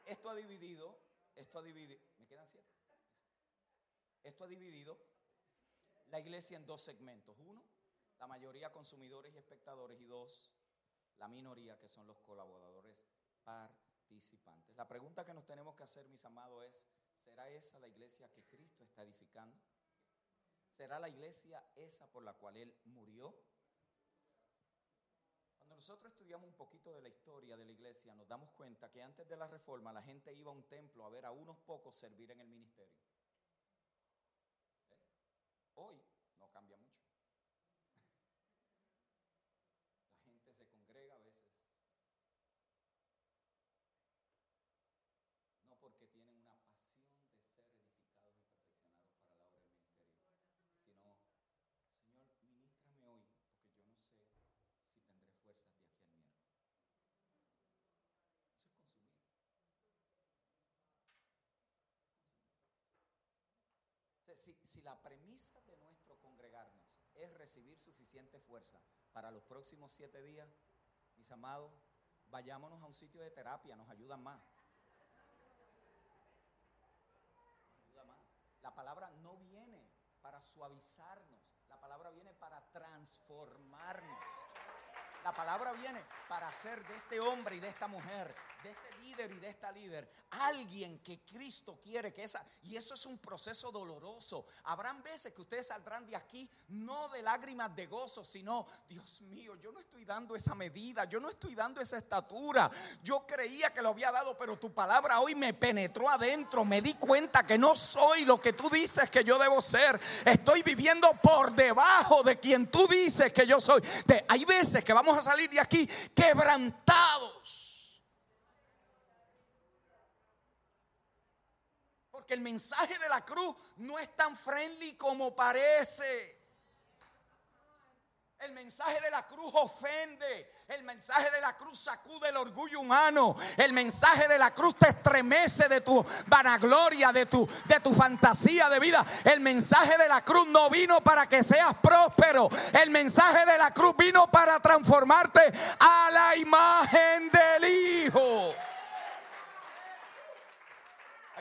Esto ha dividido, esto ha dividido, ¿me quedan siete? Esto ha dividido la iglesia en dos segmentos. Uno, la mayoría consumidores y espectadores. Y dos, la minoría que son los colaboradores participantes. La pregunta que nos tenemos que hacer, mis amados, es, ¿será esa la iglesia que Cristo está edificando? ¿Será la iglesia esa por la cual Él murió? Cuando nosotros estudiamos un poquito de la historia de la iglesia, nos damos cuenta que antes de la reforma la gente iba a un templo a ver a unos pocos servir en el ministerio. ¿Eh? Hoy no cambia mucho. La gente se congrega a veces. No porque tienen una pasión de ser edificados y perfeccionados para la obra del ministerio, sino, Señor, ministrame hoy, porque yo no sé si tendré fuerzas de aquí al miércoles. Eso es consumir. O sea, si, la premisa de nuestro congregarnos es recibir suficiente fuerza para los próximos siete días, mis amados, vayámonos a un sitio de terapia, nos ayudan. Nos ayuda más. La palabra no viene para suavizarnos, la palabra viene para transformarnos. La palabra viene para hacer de este hombre y de esta mujer, de este líder y de esta líder, alguien que Cristo quiere que esa. Y eso es un proceso doloroso. Habrán veces que ustedes saldrán de aquí no de lágrimas de gozo, sino, Dios mío, yo no estoy dando esa medida, yo no estoy dando esa estatura. Yo creía que lo había dado, pero tu palabra hoy me penetró adentro. Me di cuenta que no soy lo que tú dices que yo debo ser. Estoy viviendo por debajo de quien tú dices que yo soy. Hay veces que vamos a salir de aquí quebrantados. Porque el mensaje de la cruz no es tan friendly como parece. El mensaje de la cruz ofende. El mensaje de la cruz sacude el orgullo humano. El mensaje de la cruz te estremece de tu vanagloria, de tu, de tu fantasía de vida. El mensaje de la cruz no vino para que seas próspero. El mensaje de la cruz vino para transformarte a la imagen del Hijo.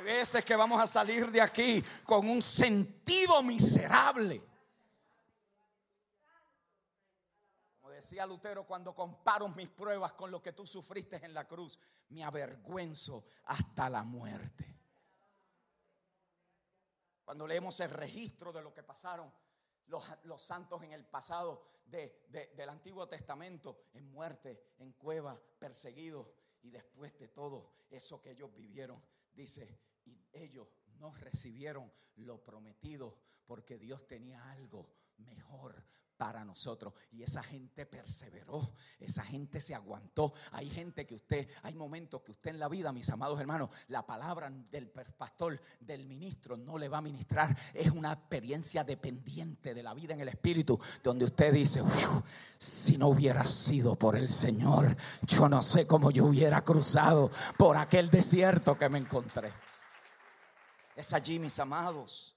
Hay veces que vamos a salir de aquí con un sentido miserable. Como decía Lutero, cuando comparo mis pruebas con lo que tú sufriste en la cruz, me avergüenzo hasta la muerte. Cuando leemos el registro de lo que pasaron los, los santos en el pasado de- de- del Antiguo Testamento, en muerte, en cueva, perseguidos, y después de todo eso que ellos vivieron, dice, ellos no recibieron lo prometido porque Dios tenía algo mejor para nosotros. Y esa gente perseveró, esa gente se aguantó. Hay gente que usted, hay momentos que usted en la vida, mis amados hermanos, la palabra del pastor, del ministro, no le va a ministrar. Es una experiencia dependiente de la vida en el Espíritu, donde usted dice, si no hubiera sido por el Señor, yo no sé cómo yo hubiera cruzado por aquel desierto que me encontré. Es allí, mis amados.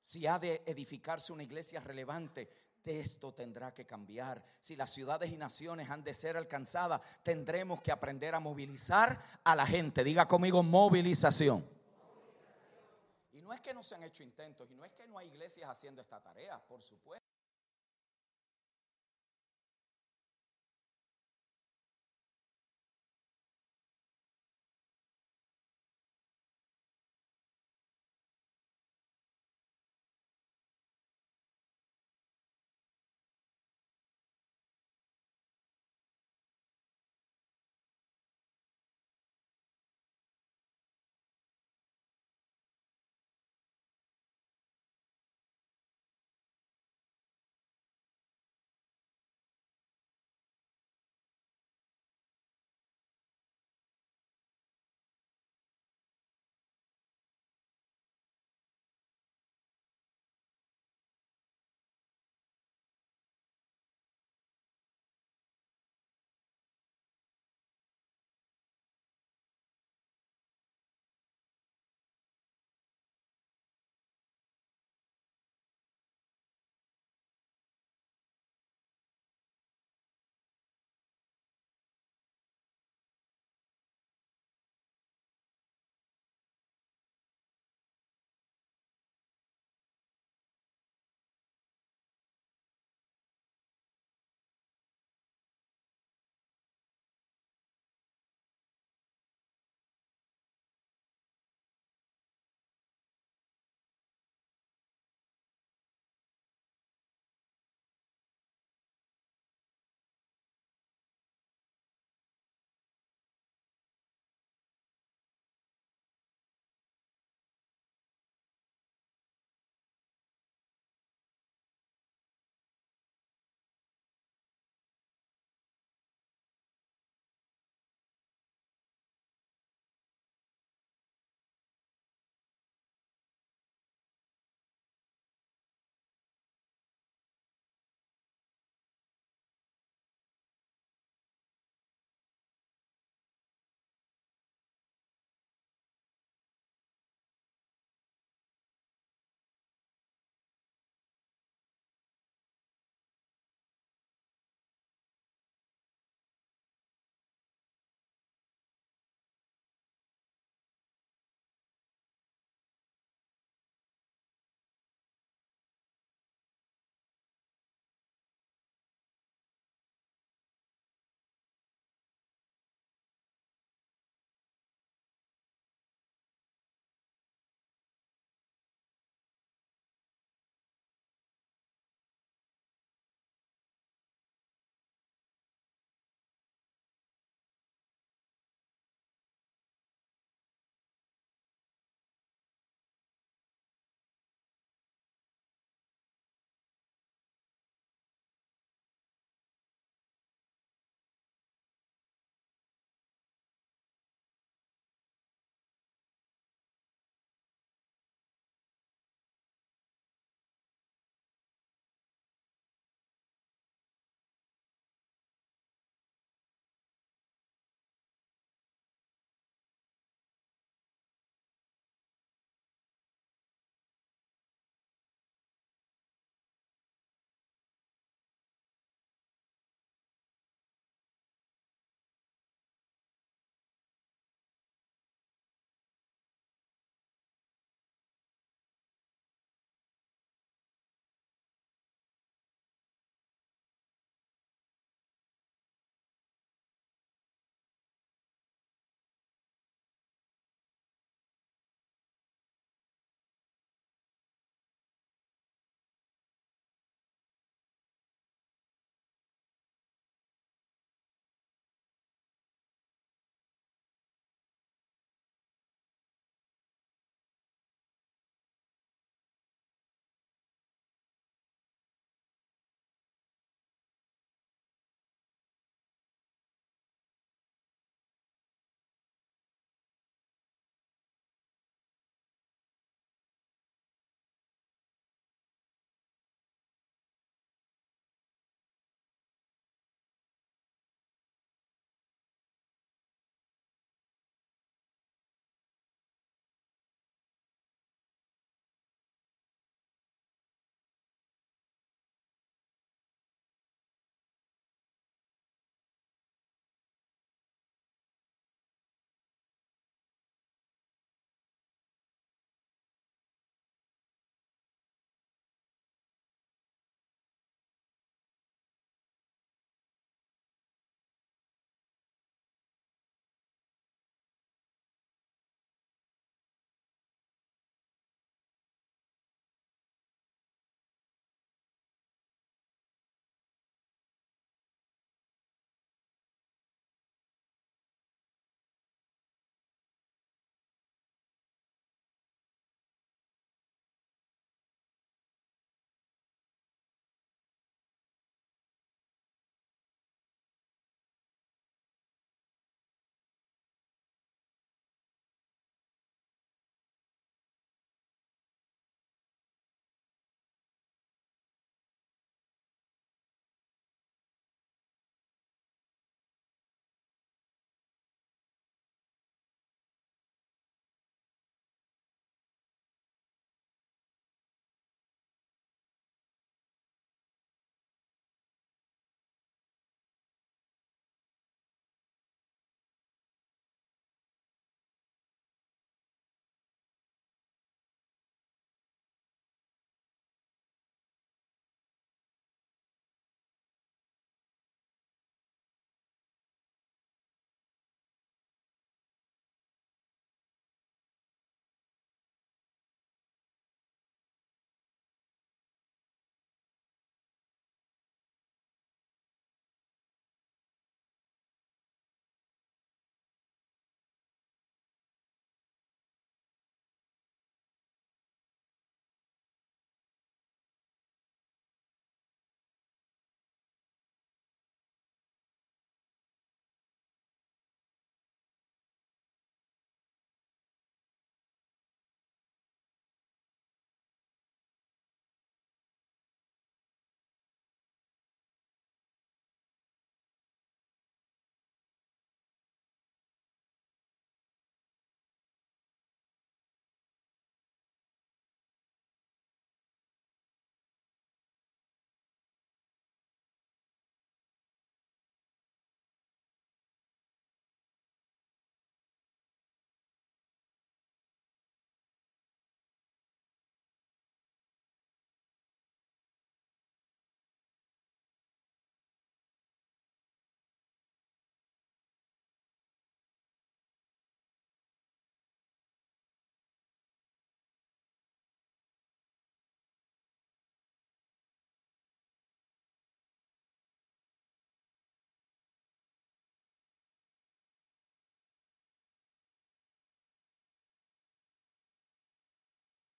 Si ha de edificarse una iglesia relevante, esto tendrá que cambiar. Si las ciudades y naciones han de ser alcanzadas, tendremos que aprender a movilizar a la gente. Diga conmigo movilización. Y no es que no se han hecho intentos, y no es que no hay iglesias haciendo esta tarea, por supuesto.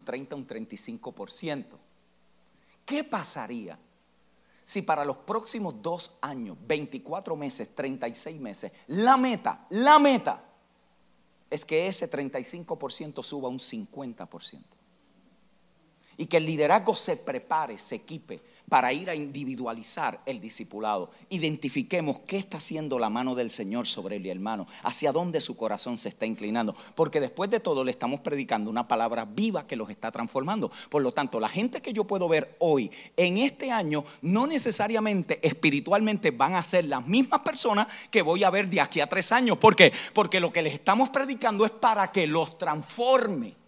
30 un 35%. ¿Qué pasaría si para los próximos dos años, 24 meses, 36 meses, la meta, la meta es que ese 35% suba un 50%? Y que el liderazgo se prepare, se equipe para ir a individualizar el discipulado. Identifiquemos qué está haciendo la mano del Señor sobre el hermano, hacia dónde su corazón se está inclinando. Porque después de todo le estamos predicando una palabra viva que los está transformando. Por lo tanto, la gente que yo puedo ver hoy, en este año, no necesariamente espiritualmente van a ser las mismas personas que voy a ver de aquí a tres años. ¿Por qué? Porque lo que les estamos predicando es para que los transforme.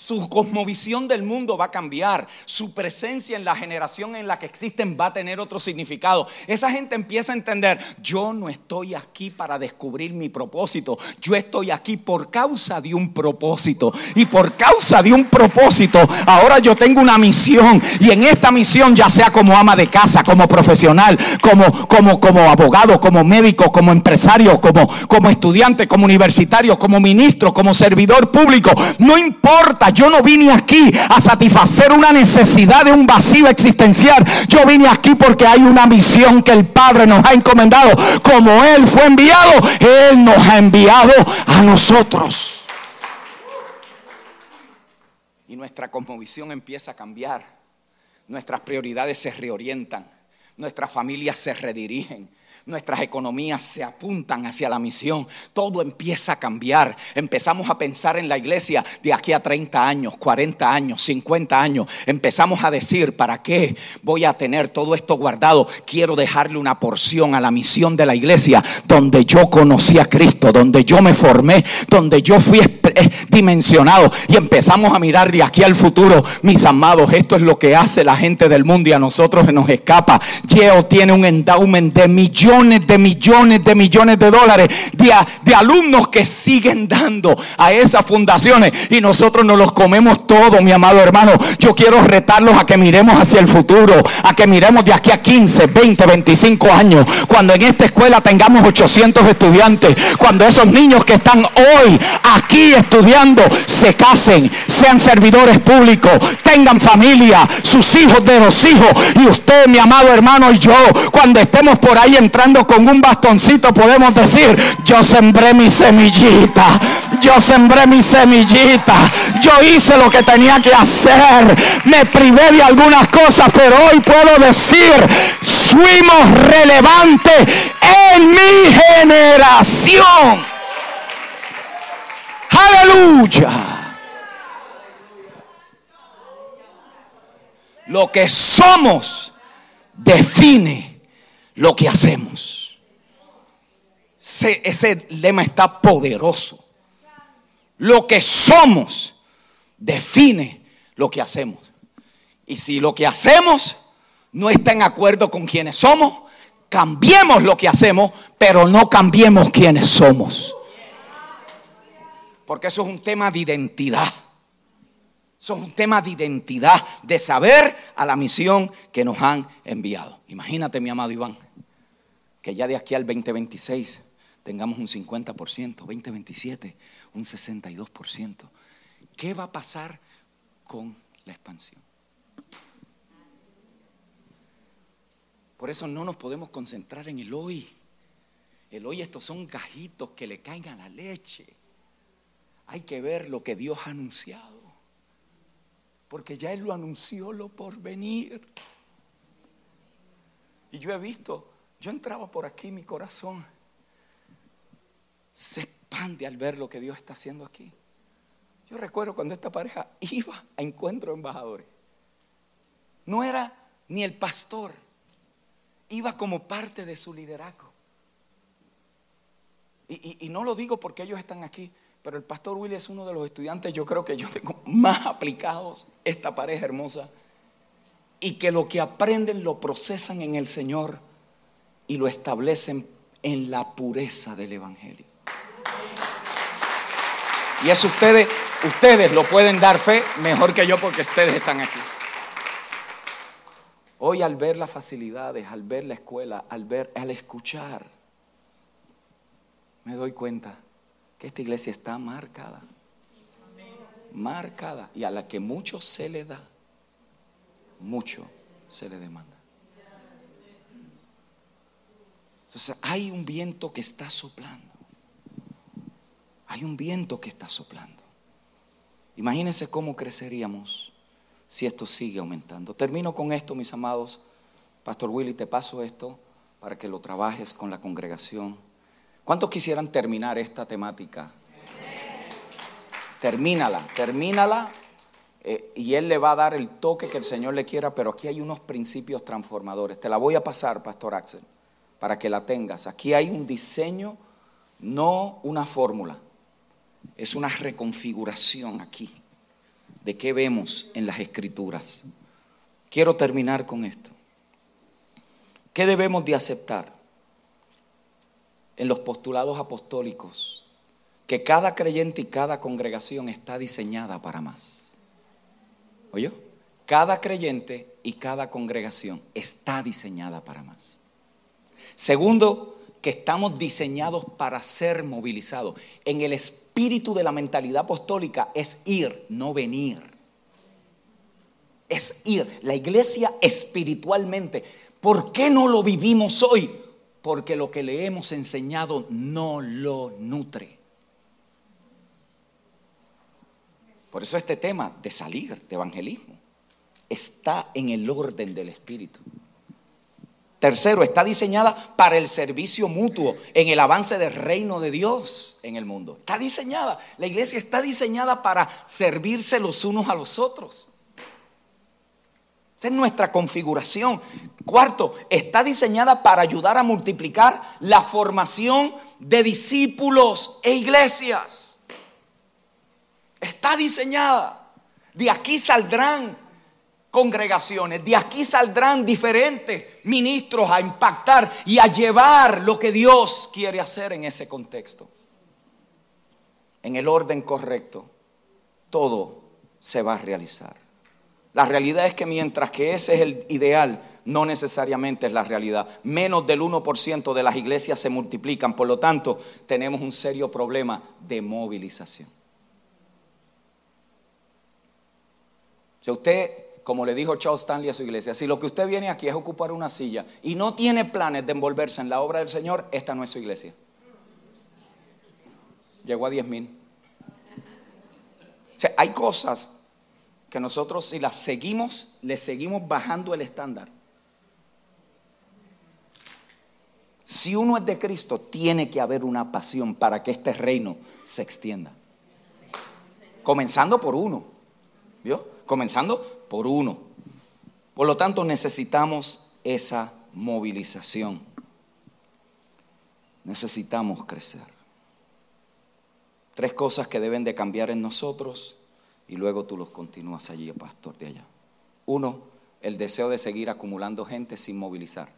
Su cosmovisión del mundo va a cambiar. Su presencia en la generación en la que existen va a tener otro significado. Esa gente empieza a entender, yo no estoy aquí para descubrir mi propósito. Yo estoy aquí por causa de un propósito. Y por causa de un propósito, ahora yo tengo una misión. Y en esta misión, ya sea como ama de casa, como profesional, como, como, como abogado, como médico, como empresario, como, como estudiante, como universitario, como ministro, como servidor público, no importa yo no vine aquí a satisfacer una necesidad de un vacío existencial. Yo vine aquí porque hay una misión que el Padre nos ha encomendado. Como Él fue enviado, Él nos ha enviado a nosotros. Y nuestra cosmovisión empieza a cambiar. Nuestras prioridades se reorientan. Nuestras familias se redirigen nuestras economías se apuntan hacia la misión, todo empieza a cambiar. Empezamos a pensar en la iglesia de aquí a 30 años, 40 años, 50 años. Empezamos a decir, ¿para qué voy a tener todo esto guardado? Quiero dejarle una porción a la misión de la iglesia donde yo conocí a Cristo, donde yo me formé, donde yo fui eh, dimensionado y empezamos a mirar de aquí al futuro, mis amados, esto es lo que hace la gente del mundo y a nosotros nos escapa. Yeo tiene un endowment de millones de millones de millones de dólares de, de alumnos que siguen dando a esas fundaciones y nosotros nos los comemos todos, mi amado hermano. Yo quiero retarlos a que miremos hacia el futuro, a que miremos de aquí a 15, 20, 25 años, cuando en esta escuela tengamos 800 estudiantes, cuando esos niños que están hoy aquí estudiando se casen, sean servidores públicos, tengan familia, sus hijos de los hijos y usted, mi amado hermano, y yo, cuando estemos por ahí entrando con un bastoncito podemos decir, yo sembré mi semillita, yo sembré mi semillita, yo hice lo que tenía que hacer, me privé de algunas cosas, pero hoy puedo decir, fuimos relevantes en mi generación. Aleluya. Lo que somos define lo que hacemos. Ese, lema está poderoso. Lo que somos define lo que hacemos. Y si lo que hacemos no está en acuerdo con quienes somos, cambiemos lo que hacemos, pero no cambiemos quienes somos. Porque eso es un tema de identidad. Es un tema de identidad, de saber a la misión que nos han enviado. Imagínate, mi amado Iván que ya de aquí al 2026 tengamos un 50%, 2027 un 62%. ¿Qué va a pasar con la expansión? Por eso no nos podemos concentrar en el hoy. El hoy estos son gajitos que le caen a la leche. Hay que ver lo que Dios ha anunciado. Porque ya Él lo anunció lo por venir. Y yo he visto yo entraba por aquí, mi corazón se expande al ver lo que Dios está haciendo aquí. Yo recuerdo cuando esta pareja iba a encuentro de embajadores. No era ni el pastor, iba como parte de su liderazgo. Y, y, no lo digo porque ellos están aquí, pero el pastor Willy es uno de los estudiantes, yo creo que yo tengo más aplicados, esta pareja hermosa, y que lo que aprenden lo procesan en el Señor y lo establecen en la pureza del Evangelio. Y eso ustedes, ustedes lo pueden dar fe mejor que yo porque ustedes están aquí. Hoy al ver las facilidades, al ver la escuela, al ver, al escuchar, me doy cuenta que esta iglesia está marcada. marcada. Y a la que mucho se le da, mucho se le demanda. Entonces hay un viento que está soplando. Hay un viento que está soplando. Imagínense cómo creceríamos si esto sigue aumentando. Termino con esto, mis amados. Pastor Willy, te paso esto para que lo trabajes con la congregación. ¿Cuántos quisieran terminar esta temática? Termínala, termínala. Eh, y Él le va a dar el toque que el Señor le quiera, pero aquí hay unos principios transformadores. Te la voy a pasar, Pastor Axel, para que la tengas. Aquí hay un diseño, no una fórmula. Es una reconfiguración aquí de qué vemos en las escrituras. Quiero terminar con esto. ¿Qué debemos de aceptar en los postulados apostólicos? Que cada creyente y cada congregación está diseñada para más. ¿Oye? Cada creyente y cada congregación está diseñada para más. Segundo, que estamos diseñados para ser movilizados. En el espíritu de la mentalidad apostólica es ir, no venir. Es ir. La iglesia espiritualmente ¿Por qué no lo vivimos hoy? Porque lo que le hemos enseñado no lo nutre. Por eso este tema de salir, de evangelismo, está en el orden del Espíritu. Tercero, está diseñada para el servicio mutuo, en el avance del reino de Dios en el mundo. Está diseñada, la iglesia está diseñada para servirse los unos a los otros. Esa es nuestra configuración. Cuarto, está diseñada para ayudar a multiplicar la formación de discípulos e iglesias. Está diseñada. De aquí saldrán congregaciones, de aquí saldrán diferentes ministros a impactar y a llevar lo que Dios quiere hacer en ese contexto. En el orden correcto, todo se va a realizar. La realidad es que mientras que ese es el ideal, no necesariamente es la realidad. Menos del 1% de las iglesias se multiplican, por lo tanto, tenemos un serio problema de movilización. Si usted, como le dijo Charles Stanley a su iglesia, si lo que usted viene aquí es ocupar una silla y no tiene planes de envolverse en la obra del Señor, esta no es su iglesia. Llegó a 10 mil. O sea, hay cosas que nosotros si las seguimos, le seguimos bajando el estándar. Si uno es de Cristo, tiene que haber una pasión para que este reino se extienda. Comenzando por uno. ¿Vio? Comenzando por uno. Por lo tanto, necesitamos esa movilización. Necesitamos crecer. Tres cosas que deben de cambiar en nosotros y luego tú los continúas allí, pastor de allá. Uno, el deseo de seguir acumulando gente sin movilizar.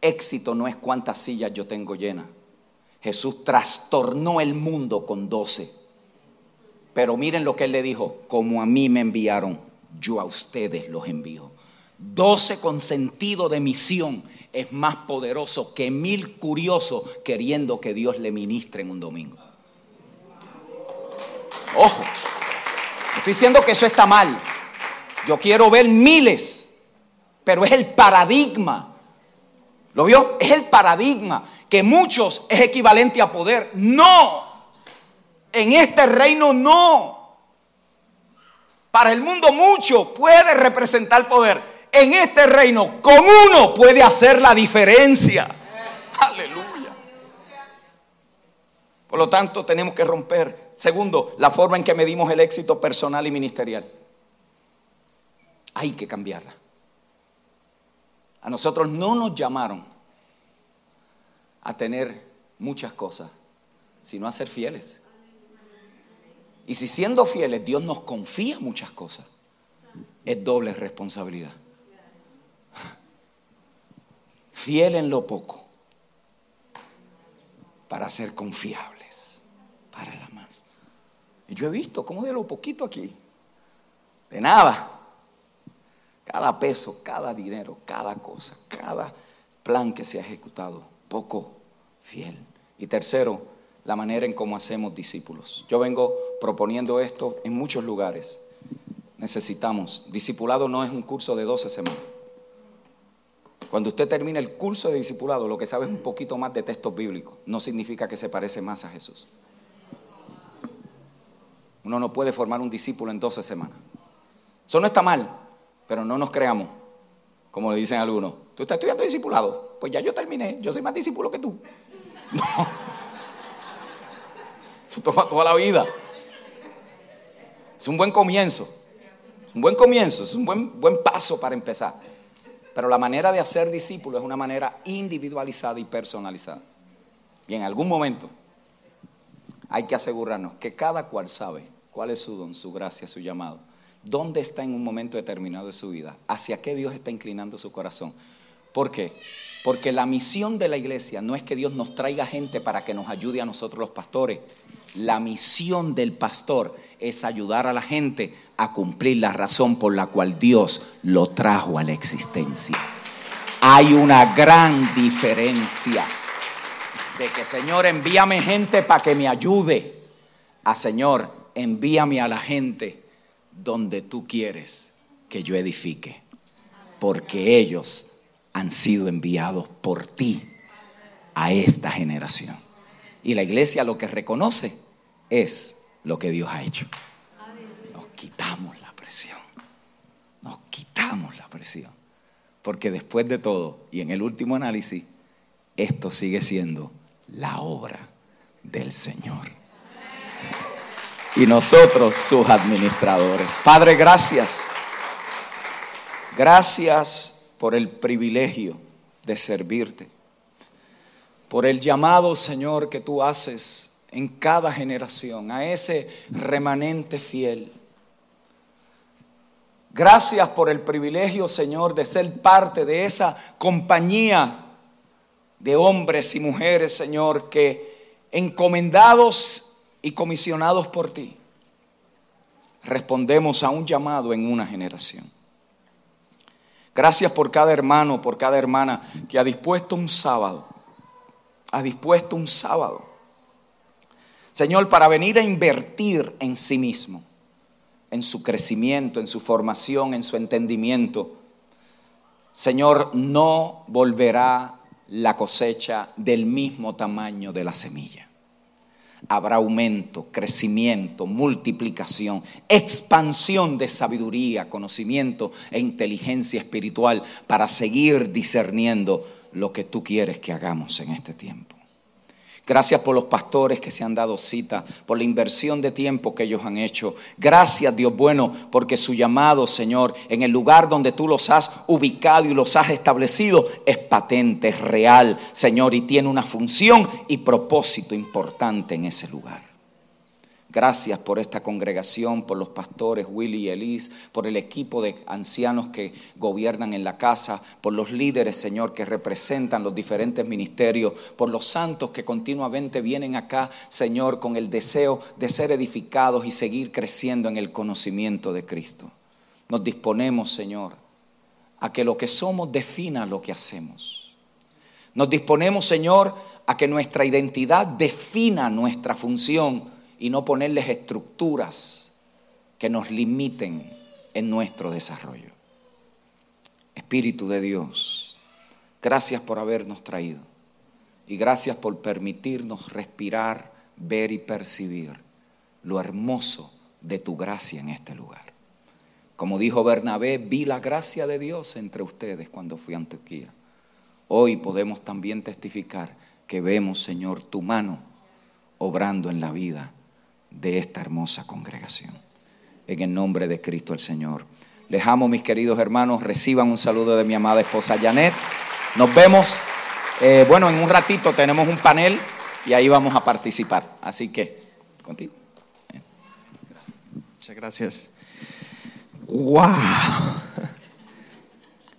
Éxito no es cuántas sillas yo tengo llenas. Jesús trastornó el mundo con doce. Pero miren lo que él le dijo, como a mí me enviaron, yo a ustedes los envío. Doce con sentido de misión es más poderoso que mil curiosos queriendo que Dios le ministre en un domingo. Ojo, estoy diciendo que eso está mal. Yo quiero ver miles, pero es el paradigma. ¿Lo vio? Es el paradigma que muchos es equivalente a poder. No, en este reino no. Para el mundo mucho puede representar poder. En este reino con uno puede hacer la diferencia. Aleluya. Por lo tanto, tenemos que romper Segundo, la forma en que medimos el éxito personal y ministerial. Hay que cambiarla. A nosotros no nos llamaron a tener muchas cosas, sino a ser fieles. Y si siendo fieles Dios nos confía muchas cosas, es doble responsabilidad. Fiel en lo poco para ser confiables para la y yo he visto cómo de lo poquito aquí, de nada, cada peso, cada dinero, cada cosa, cada plan que se ha ejecutado, poco fiel. Y tercero, la manera en cómo hacemos discípulos. Yo vengo proponiendo esto en muchos lugares. Necesitamos, discipulado no es un curso de 12 semanas. Cuando usted termina el curso de discipulado, lo que sabe es un poquito más de textos bíblicos. No significa que se parece más a Jesús. Uno no puede formar un discípulo en 12 semanas. Eso no está mal, pero no nos creamos, como le dicen algunos. Tú estás estudiando discipulado. Pues ya yo terminé, yo soy más discípulo que tú. No. Eso toma toda la vida. Es un buen comienzo. Es un buen comienzo, es un buen, buen paso para empezar. Pero la manera de hacer discípulos es una manera individualizada y personalizada. Y en algún momento hay que asegurarnos que cada cual sabe cuál es su don, su gracia, su llamado. ¿Dónde está en un momento determinado de su vida? ¿Hacia qué Dios está inclinando su corazón? ¿Por qué? Porque la misión de la iglesia no es que Dios nos traiga gente para que nos ayude a nosotros los pastores. La misión del pastor es ayudar a la gente a cumplir la razón por la cual Dios lo trajo a la existencia. Hay una gran diferencia de que Señor envíame gente para que me ayude, a Señor envíame a la gente donde tú quieres que yo edifique, porque ellos han sido enviados por ti a esta generación. Y la iglesia lo que reconoce es lo que Dios ha hecho quitamos la presión. Nos quitamos la presión. Porque después de todo, y en el último análisis, esto sigue siendo la obra del Señor. Y nosotros sus administradores. Padre, gracias. Gracias por el privilegio de servirte. Por el llamado, Señor, que tú haces en cada generación a ese remanente fiel Gracias por el privilegio, Señor, de ser parte de esa compañía de hombres y mujeres, Señor, que encomendados y comisionados por ti, respondemos a un llamado en una generación. Gracias por cada hermano, por cada hermana que ha dispuesto un sábado, ha dispuesto un sábado, Señor, para venir a invertir en sí mismo en su crecimiento, en su formación, en su entendimiento. Señor, no volverá la cosecha del mismo tamaño de la semilla. Habrá aumento, crecimiento, multiplicación, expansión de sabiduría, conocimiento e inteligencia espiritual para seguir discerniendo lo que tú quieres que hagamos en este tiempo. Gracias por los pastores que se han dado cita, por la inversión de tiempo que ellos han hecho. Gracias, Dios bueno, porque su llamado, Señor, en el lugar donde tú los has ubicado y los has establecido, es patente, es real, Señor, y tiene una función y propósito importante en ese lugar. Gracias por esta congregación, por los pastores Willy y Elise, por el equipo de ancianos que gobiernan en la casa, por los líderes, Señor, que representan los diferentes ministerios, por los santos que continuamente vienen acá, Señor, con el deseo de ser edificados y seguir creciendo en el conocimiento de Cristo. Nos disponemos, Señor, a que lo que somos defina lo que hacemos. Nos disponemos, Señor, a que nuestra identidad defina nuestra función y no ponerles estructuras que nos limiten en nuestro desarrollo. Espíritu de Dios, gracias por habernos traído y gracias por permitirnos respirar, ver y percibir lo hermoso de tu gracia en este lugar. Como dijo Bernabé, vi la gracia de Dios entre ustedes cuando fui a Antioquía. Hoy podemos también testificar que vemos, Señor, tu mano obrando en la vida de esta hermosa congregación. En el nombre de Cristo el Señor. Les amo, mis queridos hermanos. Reciban un saludo de mi amada esposa Janet. Nos vemos. Eh, bueno, en un ratito tenemos un panel y ahí vamos a participar. Así que, contigo.
Muchas gracias. ¡Wow!